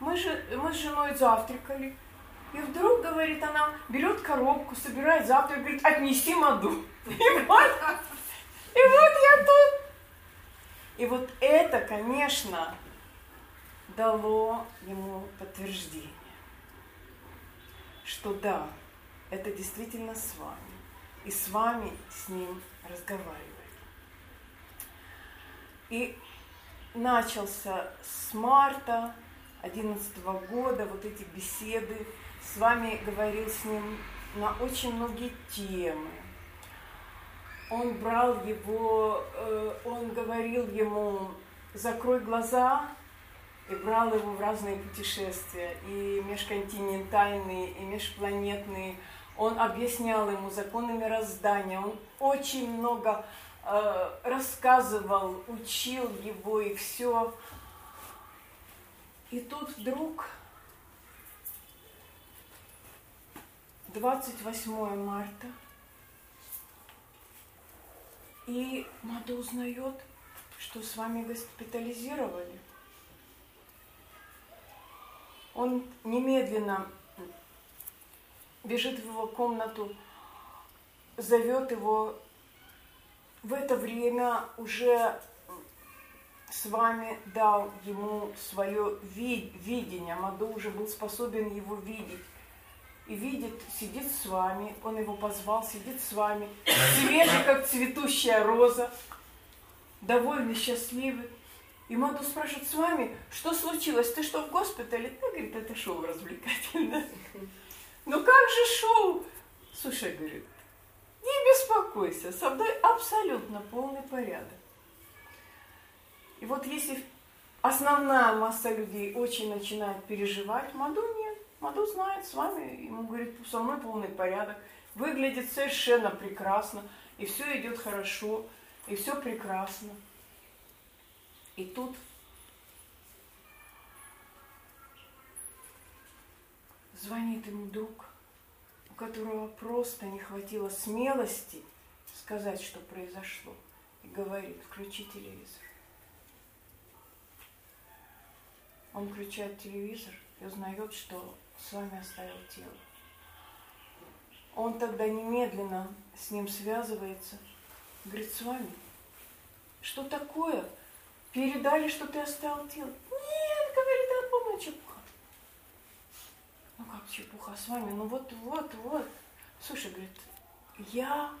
Speaker 1: мы, же, мы с женой завтракали. И вдруг, говорит она, берет коробку, собирает завтрак, говорит, отнеси Маду. [LAUGHS] И вот, и вот я тут. И вот это, конечно, дало ему подтверждение, что да, это действительно с вами. И с вами с ним разговаривает. И начался с марта 2011 года вот эти беседы. С вами говорил с ним на очень многие темы. Он брал его, э, он говорил ему, закрой глаза, и брал его в разные путешествия, и межконтинентальные, и межпланетные, он объяснял ему законы мироздания, он очень много э, рассказывал, учил его и все. И тут вдруг 28 марта, и Мада узнает, что с вами госпитализировали. Он немедленно бежит в его комнату, зовет его. В это время уже с вами дал ему свое видение. Маду уже был способен его видеть. И видит, сидит с вами, он его позвал, сидит с вами, свежий, как цветущая роза, довольный, счастливый. И Маду спрашивает, с вами, что случилось? Ты что, в госпитале? Да, говорит, это шоу развлекательное. Ну как же шоу? Слушай, говорит, не беспокойся, со мной абсолютно полный порядок. И вот если основная масса людей очень начинает переживать, Маду нет. Маду знает с вами, ему говорит, со мной полный порядок, выглядит совершенно прекрасно, и все идет хорошо, и все прекрасно. И тут звонит ему друг, у которого просто не хватило смелости сказать, что произошло, и говорит, включи телевизор. Он включает телевизор и узнает, что с вами оставил тело. Он тогда немедленно с ним связывается, говорит, с вами, что такое? Передали, что ты оставил тело? Нет, говорит. Ну как чепуха с вами? Ну вот, вот, вот. Слушай, говорит, я,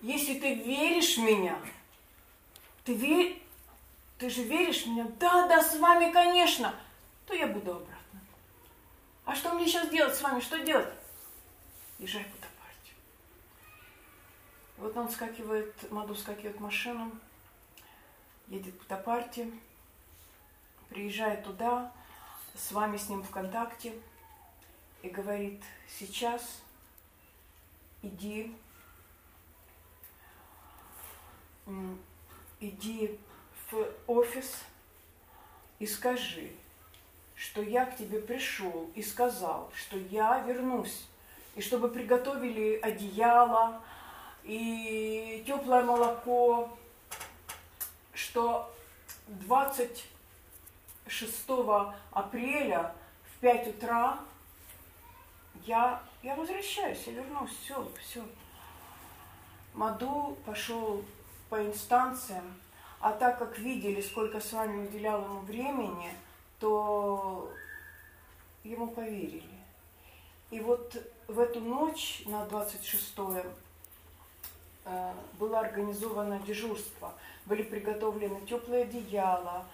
Speaker 1: если ты веришь в меня, ты веришь, ты же веришь в меня? Да, да, с вами, конечно. То я буду обратно. А что мне сейчас делать с вами? Что делать? Езжай куда партию. Вот он скакивает, Маду скакивает в машину, едет по партии, приезжает туда, с вами с ним в контакте и говорит, сейчас иди, иди в офис и скажи, что я к тебе пришел и сказал, что я вернусь, и чтобы приготовили одеяло и теплое молоко, что 26 апреля в 5 утра я, я возвращаюсь, я вернусь, все, все. Маду пошел по инстанциям, а так как видели, сколько с вами уделял ему времени, то ему поверили. И вот в эту ночь на 26 э, было организовано дежурство. Были приготовлены теплые одеяла,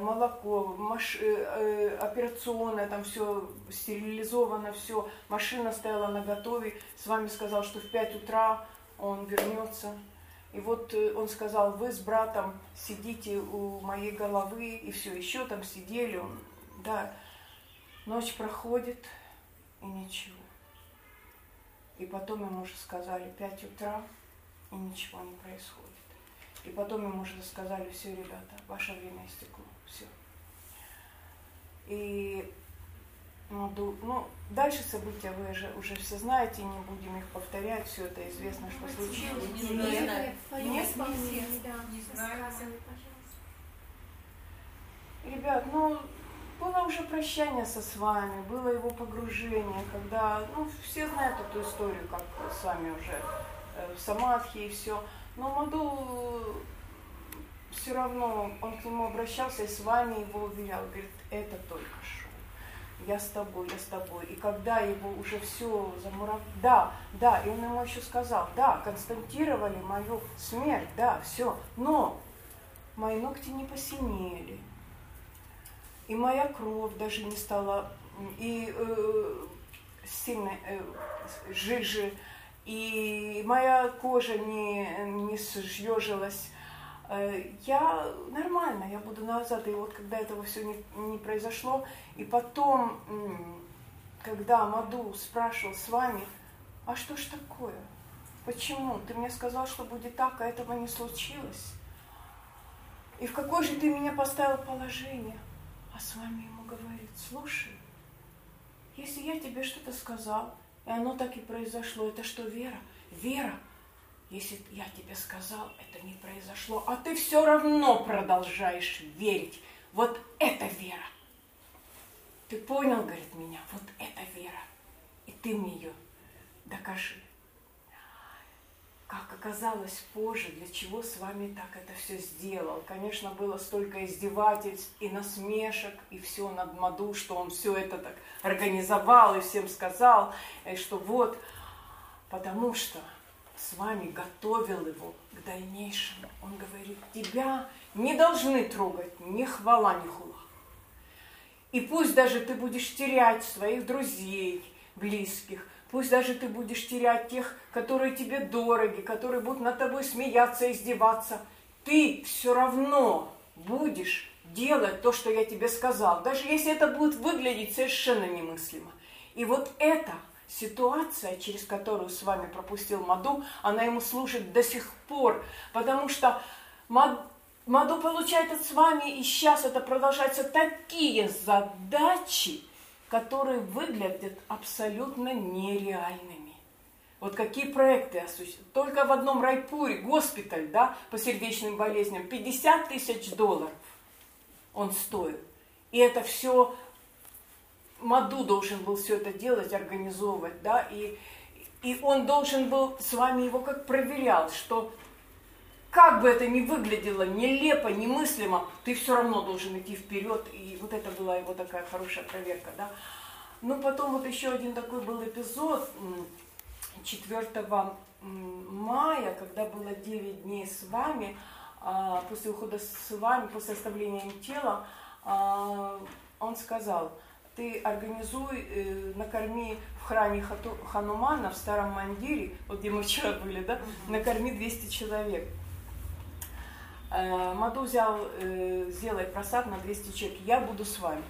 Speaker 1: молоко, маш... Э, операционное, там все стерилизовано, все. Машина стояла на готове. С вами сказал, что в 5 утра он вернется. И вот он сказал, вы с братом сидите у моей головы, и все, еще там сидели, он, да. Ночь проходит, и ничего. И потом ему уже сказали 5 утра, и ничего не происходит. И потом ему уже сказали, все, ребята, ваше время истекло. И ну, ну, дальше события вы же уже все знаете, не будем их повторять, все это известно, что случилось.
Speaker 2: Не знаю. Нет, не знаю.
Speaker 1: Ребят, ну, было уже прощание со с вами, было его погружение, когда, ну, все знают эту историю, как с вами уже э, в Самадхи и все. Но Маду все равно, он к нему обращался и с вами его уверял, говорит, это только шоу. Я с тобой, я с тобой. И когда его уже все замуровали, да, да, и он ему еще сказал, да, констатировали мою смерть, да, все, но мои ногти не посинели, и моя кровь даже не стала, и э, сильно э, жижи, и моя кожа не, не съежилась. Э, я нормально, я буду назад. И вот когда этого все не, не произошло, и потом, когда Маду спрашивал с вами, а что ж такое? Почему? Ты мне сказал, что будет так, а этого не случилось. И в какое же ты меня поставил положение? А с вами ему говорит, слушай, если я тебе что-то сказал, и оно так и произошло, это что, вера? Вера. Если я тебе сказал, это не произошло, а ты все равно продолжаешь верить. Вот это вера. Ты понял, говорит меня, вот это вера. И ты мне ее докажи как оказалось позже, для чего с вами так это все сделал. Конечно, было столько издевательств и насмешек, и все над Маду, что он все это так организовал и всем сказал, и что вот, потому что с вами готовил его к дальнейшему. Он говорит, тебя не должны трогать ни хвала, ни хула. И пусть даже ты будешь терять своих друзей, близких, Пусть даже ты будешь терять тех, которые тебе дороги, которые будут над тобой смеяться, издеваться. Ты все равно будешь делать то, что я тебе сказал, даже если это будет выглядеть совершенно немыслимо. И вот эта ситуация, через которую с вами пропустил Маду, она ему служит до сих пор, потому что Мад... Маду получает от с вами, и сейчас это продолжается, такие задачи, которые выглядят абсолютно нереальными. Вот какие проекты осуществляют. Только в одном райпуре, госпиталь, да, по сердечным болезням, 50 тысяч долларов он стоит. И это все Маду должен был все это делать, организовывать, да, и, и он должен был с вами его как проверял, что как бы это ни выглядело нелепо, немыслимо, ты все равно должен идти вперед. И вот это была его такая хорошая проверка, да. Ну, потом вот еще один такой был эпизод 4 мая, когда было 9 дней с вами, а, после ухода с вами, после оставления им тела, а, он сказал, ты организуй, э, накорми в храме Ханумана, в старом мандире, вот где мы вчера были, да, накорми 200 человек. Э, Маду взял, э, сделай просад на 200 человек, я буду с вами.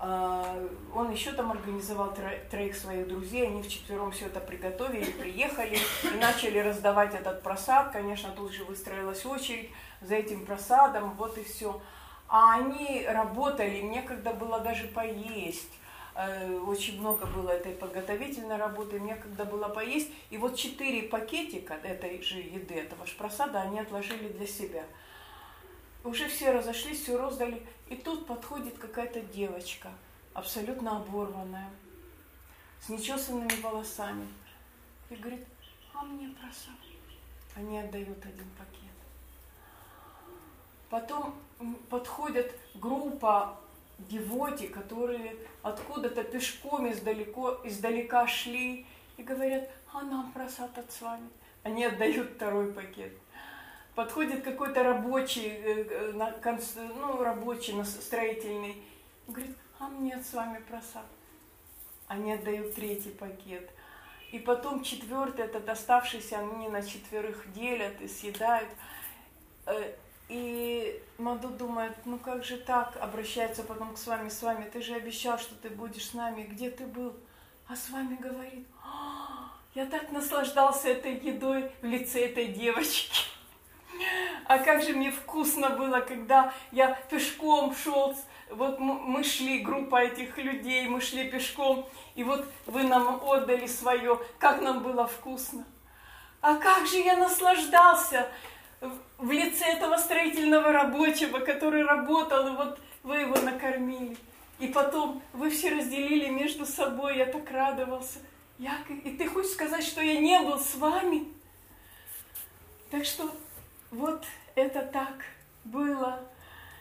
Speaker 1: Э, он еще там организовал троих своих друзей, они вчетвером все это приготовили, приехали и начали раздавать этот просад. Конечно, тут же выстроилась очередь за этим просадом, вот и все. А они работали, некогда было даже поесть. Э, очень много было этой подготовительной работы, мне когда было поесть. И вот четыре пакетика этой же еды, этого шпросада, они отложили для себя. Уже все разошлись, все роздали. И тут подходит какая-то девочка, абсолютно оборванная, с нечесанными волосами. И говорит, а мне просад. Они отдают один пакет. Потом подходит группа девоти, которые откуда-то пешком издалеко, издалека шли и говорят, а нам просад от с вами. Они отдают второй пакет. Подходит какой-то рабочий, э, э, ну, рабочий строительный, говорит, а мне с вами просад. Они отдают третий пакет. И потом четвертый, этот оставшийся, они на четверых делят и съедают. И Маду думает, ну как же так, обращается потом к с вами, с вами, ты же обещал, что ты будешь с нами, где ты был? А с вами говорит, «А, я так наслаждался этой едой в лице этой девочки. А как же мне вкусно было, когда я пешком шел, вот мы шли, группа этих людей, мы шли пешком, и вот вы нам отдали свое, как нам было вкусно. А как же я наслаждался в лице этого строительного рабочего, который работал, и вот вы его накормили. И потом вы все разделили между собой, я так радовался. Я, и ты хочешь сказать, что я не был с вами? Так что вот это так было,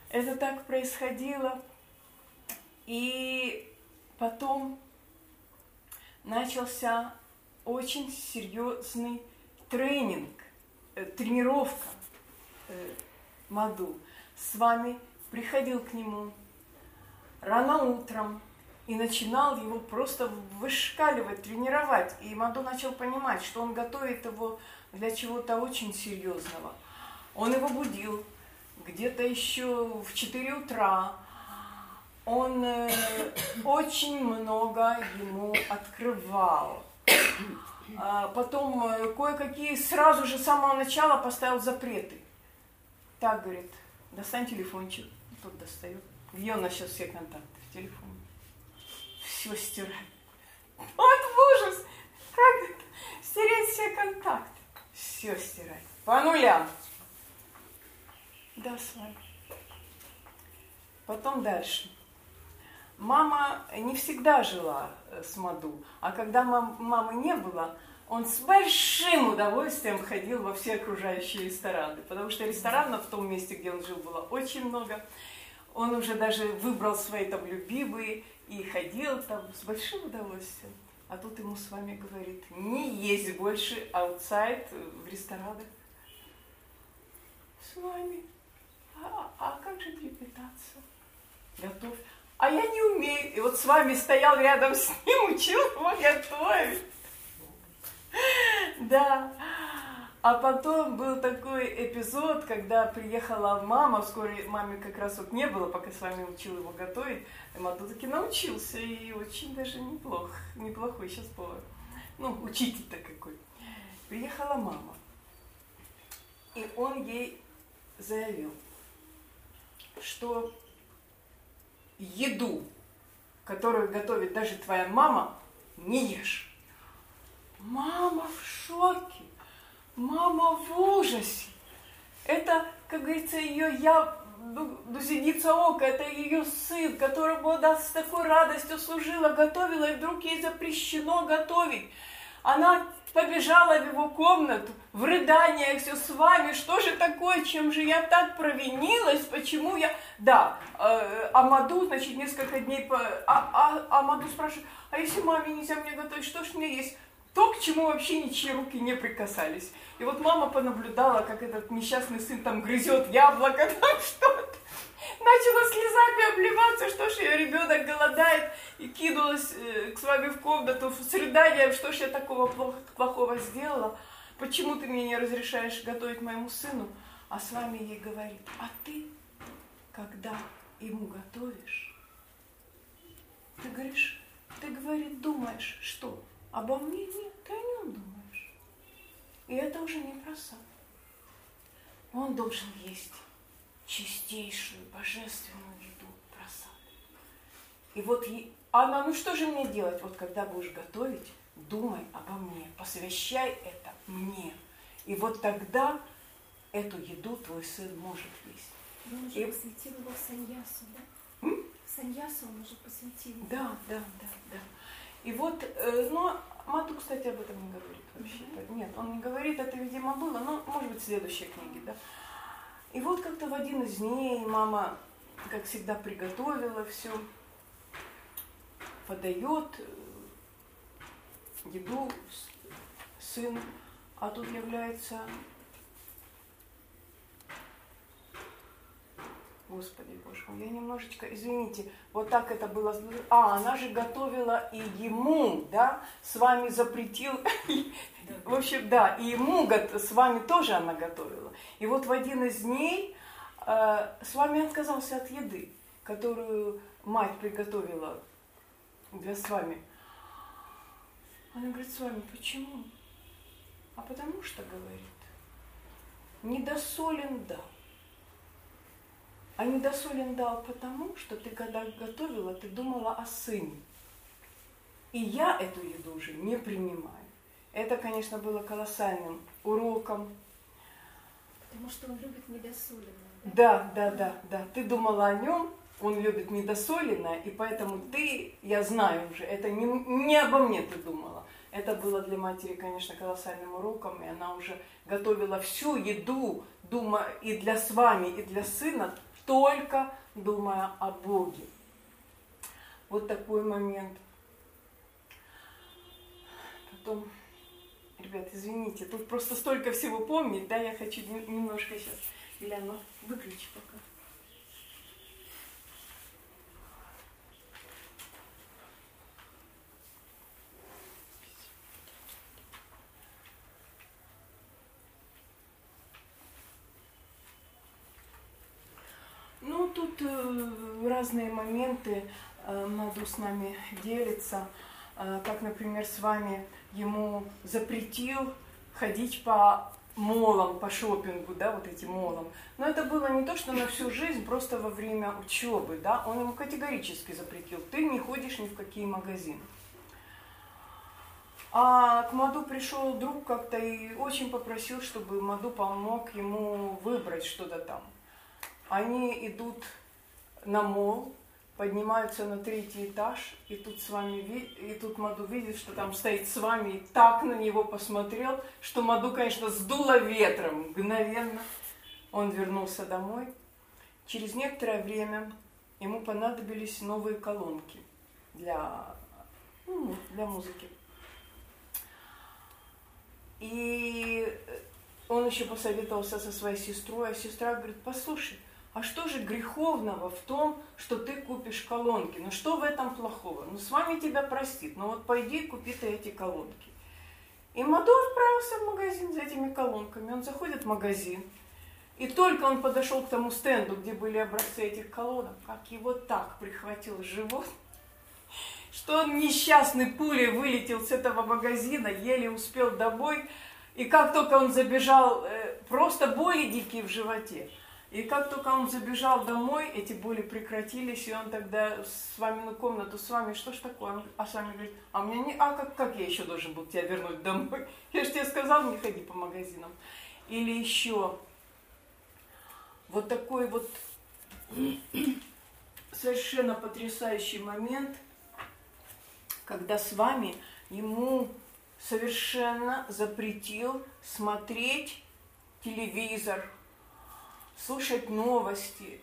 Speaker 1: это так происходило. И потом начался очень серьезный тренинг тренировка э, Маду с вами приходил к нему рано утром и начинал его просто вышкаливать, тренировать. И Маду начал понимать, что он готовит его для чего-то очень серьезного. Он его будил где-то еще в 4 утра. Он э, очень много ему открывал. А потом э, кое-какие сразу же с самого начала поставил запреты. Так, говорит, достань телефончик. Тут достает. Где у нас сейчас все контакты в телефоне? Все стирать. Вот ужас! Как это? Стереть все контакты. Все стирать. По нулям. Да, с вами. Потом дальше. Мама не всегда жила э, с Маду, а когда мам, мамы не было, он с большим удовольствием ходил во все окружающие рестораны, потому что ресторанов в том месте, где он жил, было очень много. Он уже даже выбрал свои там любимые и ходил там с большим удовольствием. А тут ему с вами говорит, не есть больше аутсайд в ресторанах. С вами. А, а как же тебе питаться? Готовь а я не умею. И вот с вами стоял рядом с ним, учил его готовить. Да. А потом был такой эпизод, когда приехала мама, вскоре маме как раз вот не было, пока с вами учил его готовить. И Мату таки научился, и очень даже неплох, неплохой сейчас повар. Ну, учитель-то какой. Приехала мама. И он ей заявил, что еду, которую готовит даже твоя мама, не ешь. Мама в шоке, мама в ужасе. Это, как говорится, ее я до зеница ока, это ее сын, которому она с такой радостью служила, готовила, и вдруг ей запрещено готовить. Она побежала в его комнату, в рыданиях все с вами, что же такое, чем же я так провинилась, почему я... Да, э, Амаду, значит, несколько дней... По... А, а, Амаду спрашивает, а если маме нельзя мне готовить, что ж мне есть? То, к чему вообще ничьи руки не прикасались. И вот мама понаблюдала, как этот несчастный сын там грызет яблоко, [LAUGHS] там что-то. Начала слезами обливаться, что ж ее ребенок голодает, и кинулась э, к вами в комнату с рыданием, что ж я такого плохого сделала, почему ты мне не разрешаешь готовить моему сыну, а с вами ей говорит, а ты, когда ему готовишь, ты говоришь, ты, говорит, думаешь, что? Обо мне нет, ты о нем думаешь. И это уже не просад. Он должен есть чистейшую, божественную еду просад. И вот она, ну что же мне делать? Вот когда будешь готовить, думай обо мне, посвящай это мне. И вот тогда эту еду твой сын может есть.
Speaker 2: Он уже и... посвятил его саньясу, да? М? Саньясу он уже посвятил.
Speaker 1: Да, да, да, да. И вот, э, но Мату, кстати, об этом не говорит вообще. Mm-hmm. Нет, он не говорит, это, видимо, было, но, может быть, в следующей книге, да. И вот как-то в один из дней мама, как всегда, приготовила все, подает э, еду сын, а тут является Господи Боже мой, я немножечко, извините, вот так это было. А, она же готовила и ему, да, с вами запретил. В общем, да, и ему с вами тоже она готовила. И вот в один из дней э, с вами отказался от еды, которую мать приготовила для с вами. Она говорит, с вами, почему? А потому что, говорит, недосолен дал. А недосолен дал потому, что ты когда готовила, ты думала о сыне. И я эту еду уже не принимаю. Это, конечно, было колоссальным уроком.
Speaker 2: Потому что он любит недосоленное.
Speaker 1: Да, да, да, да. Ты думала о нем, он любит недосоленное, и поэтому ты, я знаю уже, это не, не обо мне ты думала. Это было для матери, конечно, колоссальным уроком, и она уже готовила всю еду, думая и для с вами, и для сына только думая о Боге. Вот такой момент. Потом, ребят, извините, тут просто столько всего помнить, да, я хочу немножко сейчас, Ильяна, выключи пока. тут э, разные моменты э, Маду с нами делится, э, как, например, с вами ему запретил ходить по молам, по шопингу, да, вот этим молам. Но это было не то, что на всю жизнь, просто во время учебы, да, он ему категорически запретил, ты не ходишь ни в какие магазины. А к Маду пришел друг как-то и очень попросил, чтобы Маду помог ему выбрать что-то там. Они идут на мол, поднимаются на третий этаж, и тут с вами и тут Маду видит, что там стоит с вами, и так на него посмотрел, что Маду, конечно, сдуло ветром мгновенно. Он вернулся домой. Через некоторое время ему понадобились новые колонки для, ну, для музыки. И он еще посоветовался со своей сестрой, а сестра говорит, послушай, а что же греховного в том, что ты купишь колонки? Ну что в этом плохого? Ну с вами тебя простит, ну вот пойди купи ты эти колонки. И Мадо отправился в магазин за этими колонками. Он заходит в магазин, и только он подошел к тому стенду, где были образцы этих колонок, как его так прихватил живот, что он несчастный пулей вылетел с этого магазина, еле успел домой. И как только он забежал, э, просто боли дикие в животе. И как только он забежал домой, эти боли прекратились, и он тогда с вами на комнату, с вами, что ж такое? А с вами говорит, а меня не, а как, как я еще должен был тебя вернуть домой? [LAUGHS] Я же тебе сказал, не ходи по магазинам. Или еще вот такой вот [CLEARS THROAT] совершенно потрясающий момент, когда с вами ему совершенно запретил смотреть телевизор, слушать новости.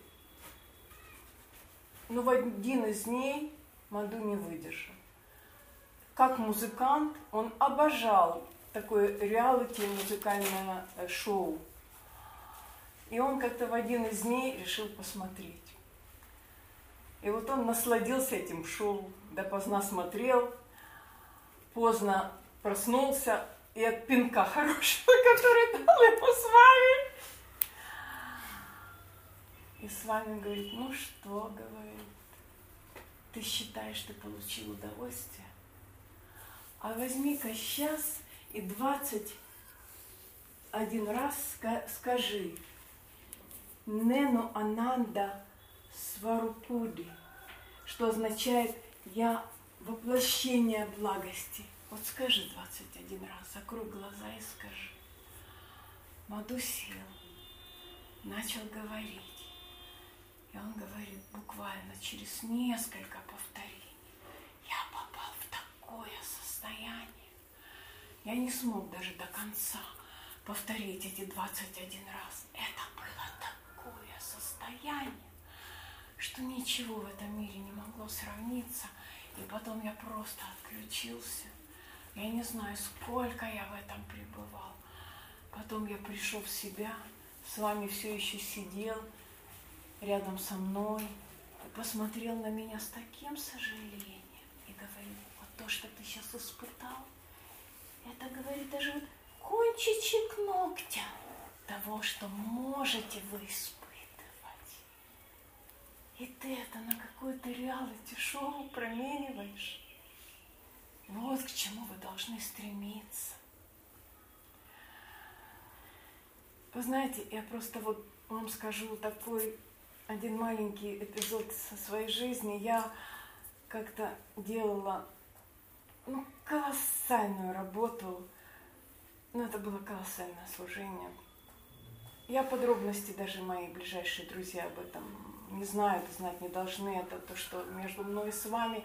Speaker 1: Но в один из дней Маду не выдержал. Как музыкант он обожал такое реалити музыкальное э, шоу. И он как-то в один из дней решил посмотреть. И вот он насладился этим шоу, допоздна смотрел, поздно проснулся и от пинка [LAUGHS] хорошего, который дал ему с вами. И с вами говорит, ну что, говорит, ты считаешь, ты получил удовольствие? А возьми-ка сейчас и двадцать один раз скажи, Нену Ананда Сварупуди, что означает «я воплощение благости». Вот скажи 21 раз, закрой глаза и скажи. Маду сел, начал говорить. И он говорит буквально через несколько повторений. Я попал в такое состояние. Я не смог даже до конца повторить эти 21 раз. Это было такое состояние, что ничего в этом мире не могло сравниться. И потом я просто отключился. Я не знаю, сколько я в этом пребывал. Потом я пришел в себя, с вами все еще сидел рядом со мной посмотрел на меня с таким сожалением и говорил, вот то, что ты сейчас испытал, это, говорит, даже вот кончичек ногтя того, что можете вы испытывать. И ты это на какое-то реалити-шоу промениваешь. Вот к чему вы должны стремиться. Вы знаете, я просто вот вам скажу такой один маленький эпизод со своей жизни. Я как-то делала ну, колоссальную работу. Ну, это было колоссальное служение. Я подробности даже мои ближайшие друзья об этом не знают, знать не должны. Это то, что между мной и с вами.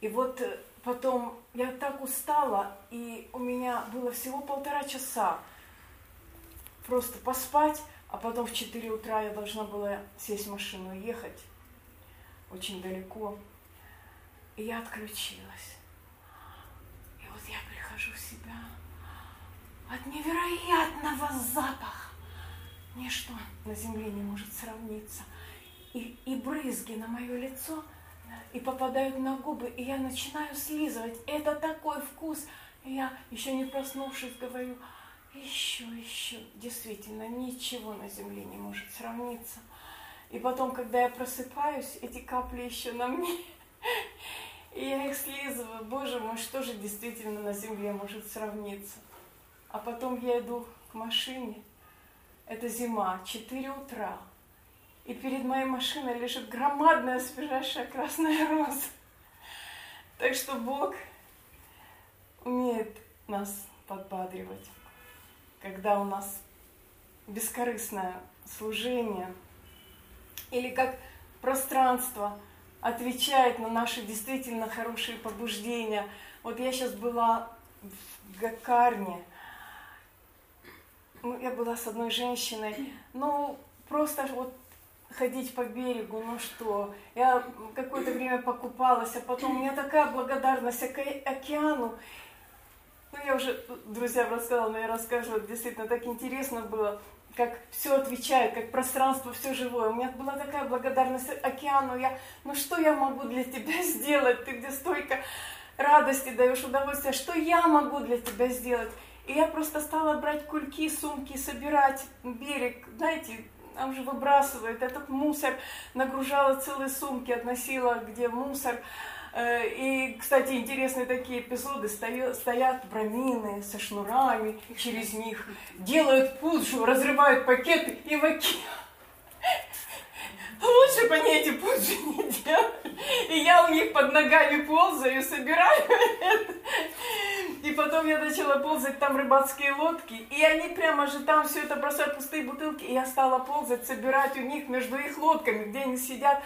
Speaker 1: И вот э, потом я так устала, и у меня было всего полтора часа просто поспать, а потом в 4 утра я должна была сесть в машину и ехать очень далеко. И я отключилась. И вот я прихожу в себя от невероятного запаха. Ничто на земле не может сравниться. И, и брызги на мое лицо – и попадают на губы, и я начинаю слизывать. Это такой вкус. И я, еще не проснувшись, говорю, еще, еще. Действительно, ничего на земле не может сравниться. И потом, когда я просыпаюсь, эти капли еще на мне. [LAUGHS] И я их слизываю. Боже мой, что же действительно на земле может сравниться? А потом я иду к машине. Это зима, 4 утра и перед моей машиной лежит громадная свежайшая красная роза. Так что Бог умеет нас подбадривать, когда у нас бескорыстное служение или как пространство отвечает на наши действительно хорошие побуждения. Вот я сейчас была в Гакарне, ну, я была с одной женщиной, ну, просто вот ходить по берегу, ну что, я какое-то время покупалась, а потом у меня такая благодарность к океану. Ну, я уже друзьям рассказала, но я расскажу, действительно так интересно было, как все отвечает, как пространство, все живое. У меня была такая благодарность океану, я, ну что я могу для тебя [LAUGHS] сделать, ты где столько радости даешь, удовольствия, что я могу для тебя сделать? И я просто стала брать кульки, сумки, собирать берег, знаете, там же выбрасывают этот мусор, нагружала целые сумки, относила где мусор. Э, и, кстати, интересные такие эпизоды. Стоят брамины со шнурами через них, делают пуджу, разрывают пакеты и в океан. [LAUGHS] Лучше бы они эти позже не делали. И я у них под ногами ползаю, собираю это. И потом я начала ползать, там рыбацкие лодки. И они прямо же там все это бросают, пустые бутылки. И я стала ползать, собирать у них между их лодками, где они сидят.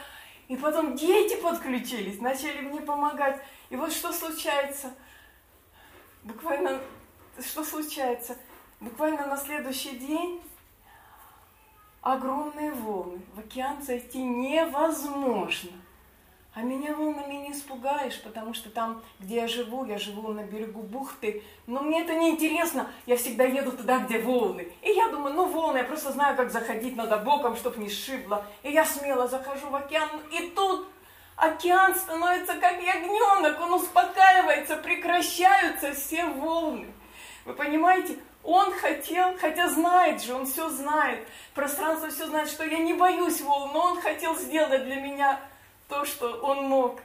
Speaker 1: И потом дети подключились, начали мне помогать. И вот что случается. Буквально, что случается? Буквально на следующий день огромные волны. В океан зайти невозможно. А меня волнами не испугаешь, потому что там, где я живу, я живу на берегу бухты, но мне это не интересно, я всегда еду туда, где волны. И я думаю, ну волны, я просто знаю, как заходить надо боком, чтобы не сшибло. И я смело захожу в океан, и тут океан становится как ягненок, он успокаивается, прекращаются все волны. Вы понимаете? Он хотел, хотя знает же, он все знает, пространство все знает, что я не боюсь волн, но он хотел сделать для меня то, что он мог.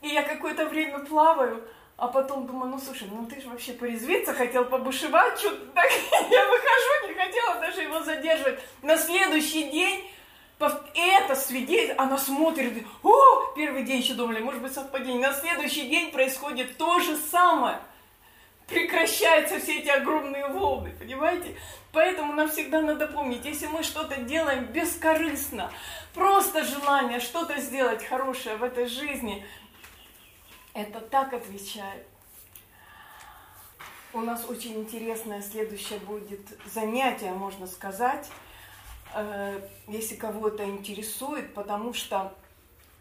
Speaker 1: И я какое-то время плаваю, а потом думаю, ну слушай, ну ты же вообще порезвиться хотел, побушевать, что так [LAUGHS] я выхожу, не хотела даже его задерживать. На следующий день это свидетель, она смотрит, о, первый день еще думали, может быть совпадение. На следующий день происходит то же самое. Прекращаются все эти огромные волны, понимаете? Поэтому нам всегда надо помнить, если мы что-то делаем бескорыстно, просто желание что-то сделать хорошее в этой жизни, это так отвечает. У нас очень интересное следующее будет занятие, можно сказать, э, если кого это интересует, потому что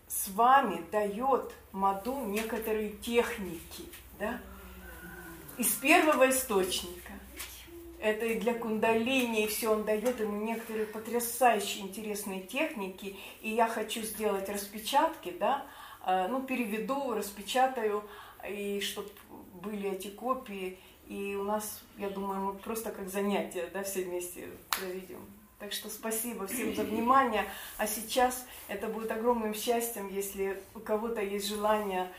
Speaker 1: с вами дает Маду некоторые техники, да, из первого источника это и для кундалини, и все, он дает ему некоторые потрясающие интересные техники, и я хочу сделать распечатки, да, э, ну, переведу, распечатаю, и чтобы были эти копии, и у нас, я думаю, мы просто как занятие, да, все вместе проведем. Так что спасибо всем за внимание. А сейчас это будет огромным счастьем, если у кого-то есть желание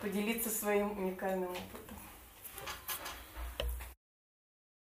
Speaker 1: поделиться своим уникальным опытом.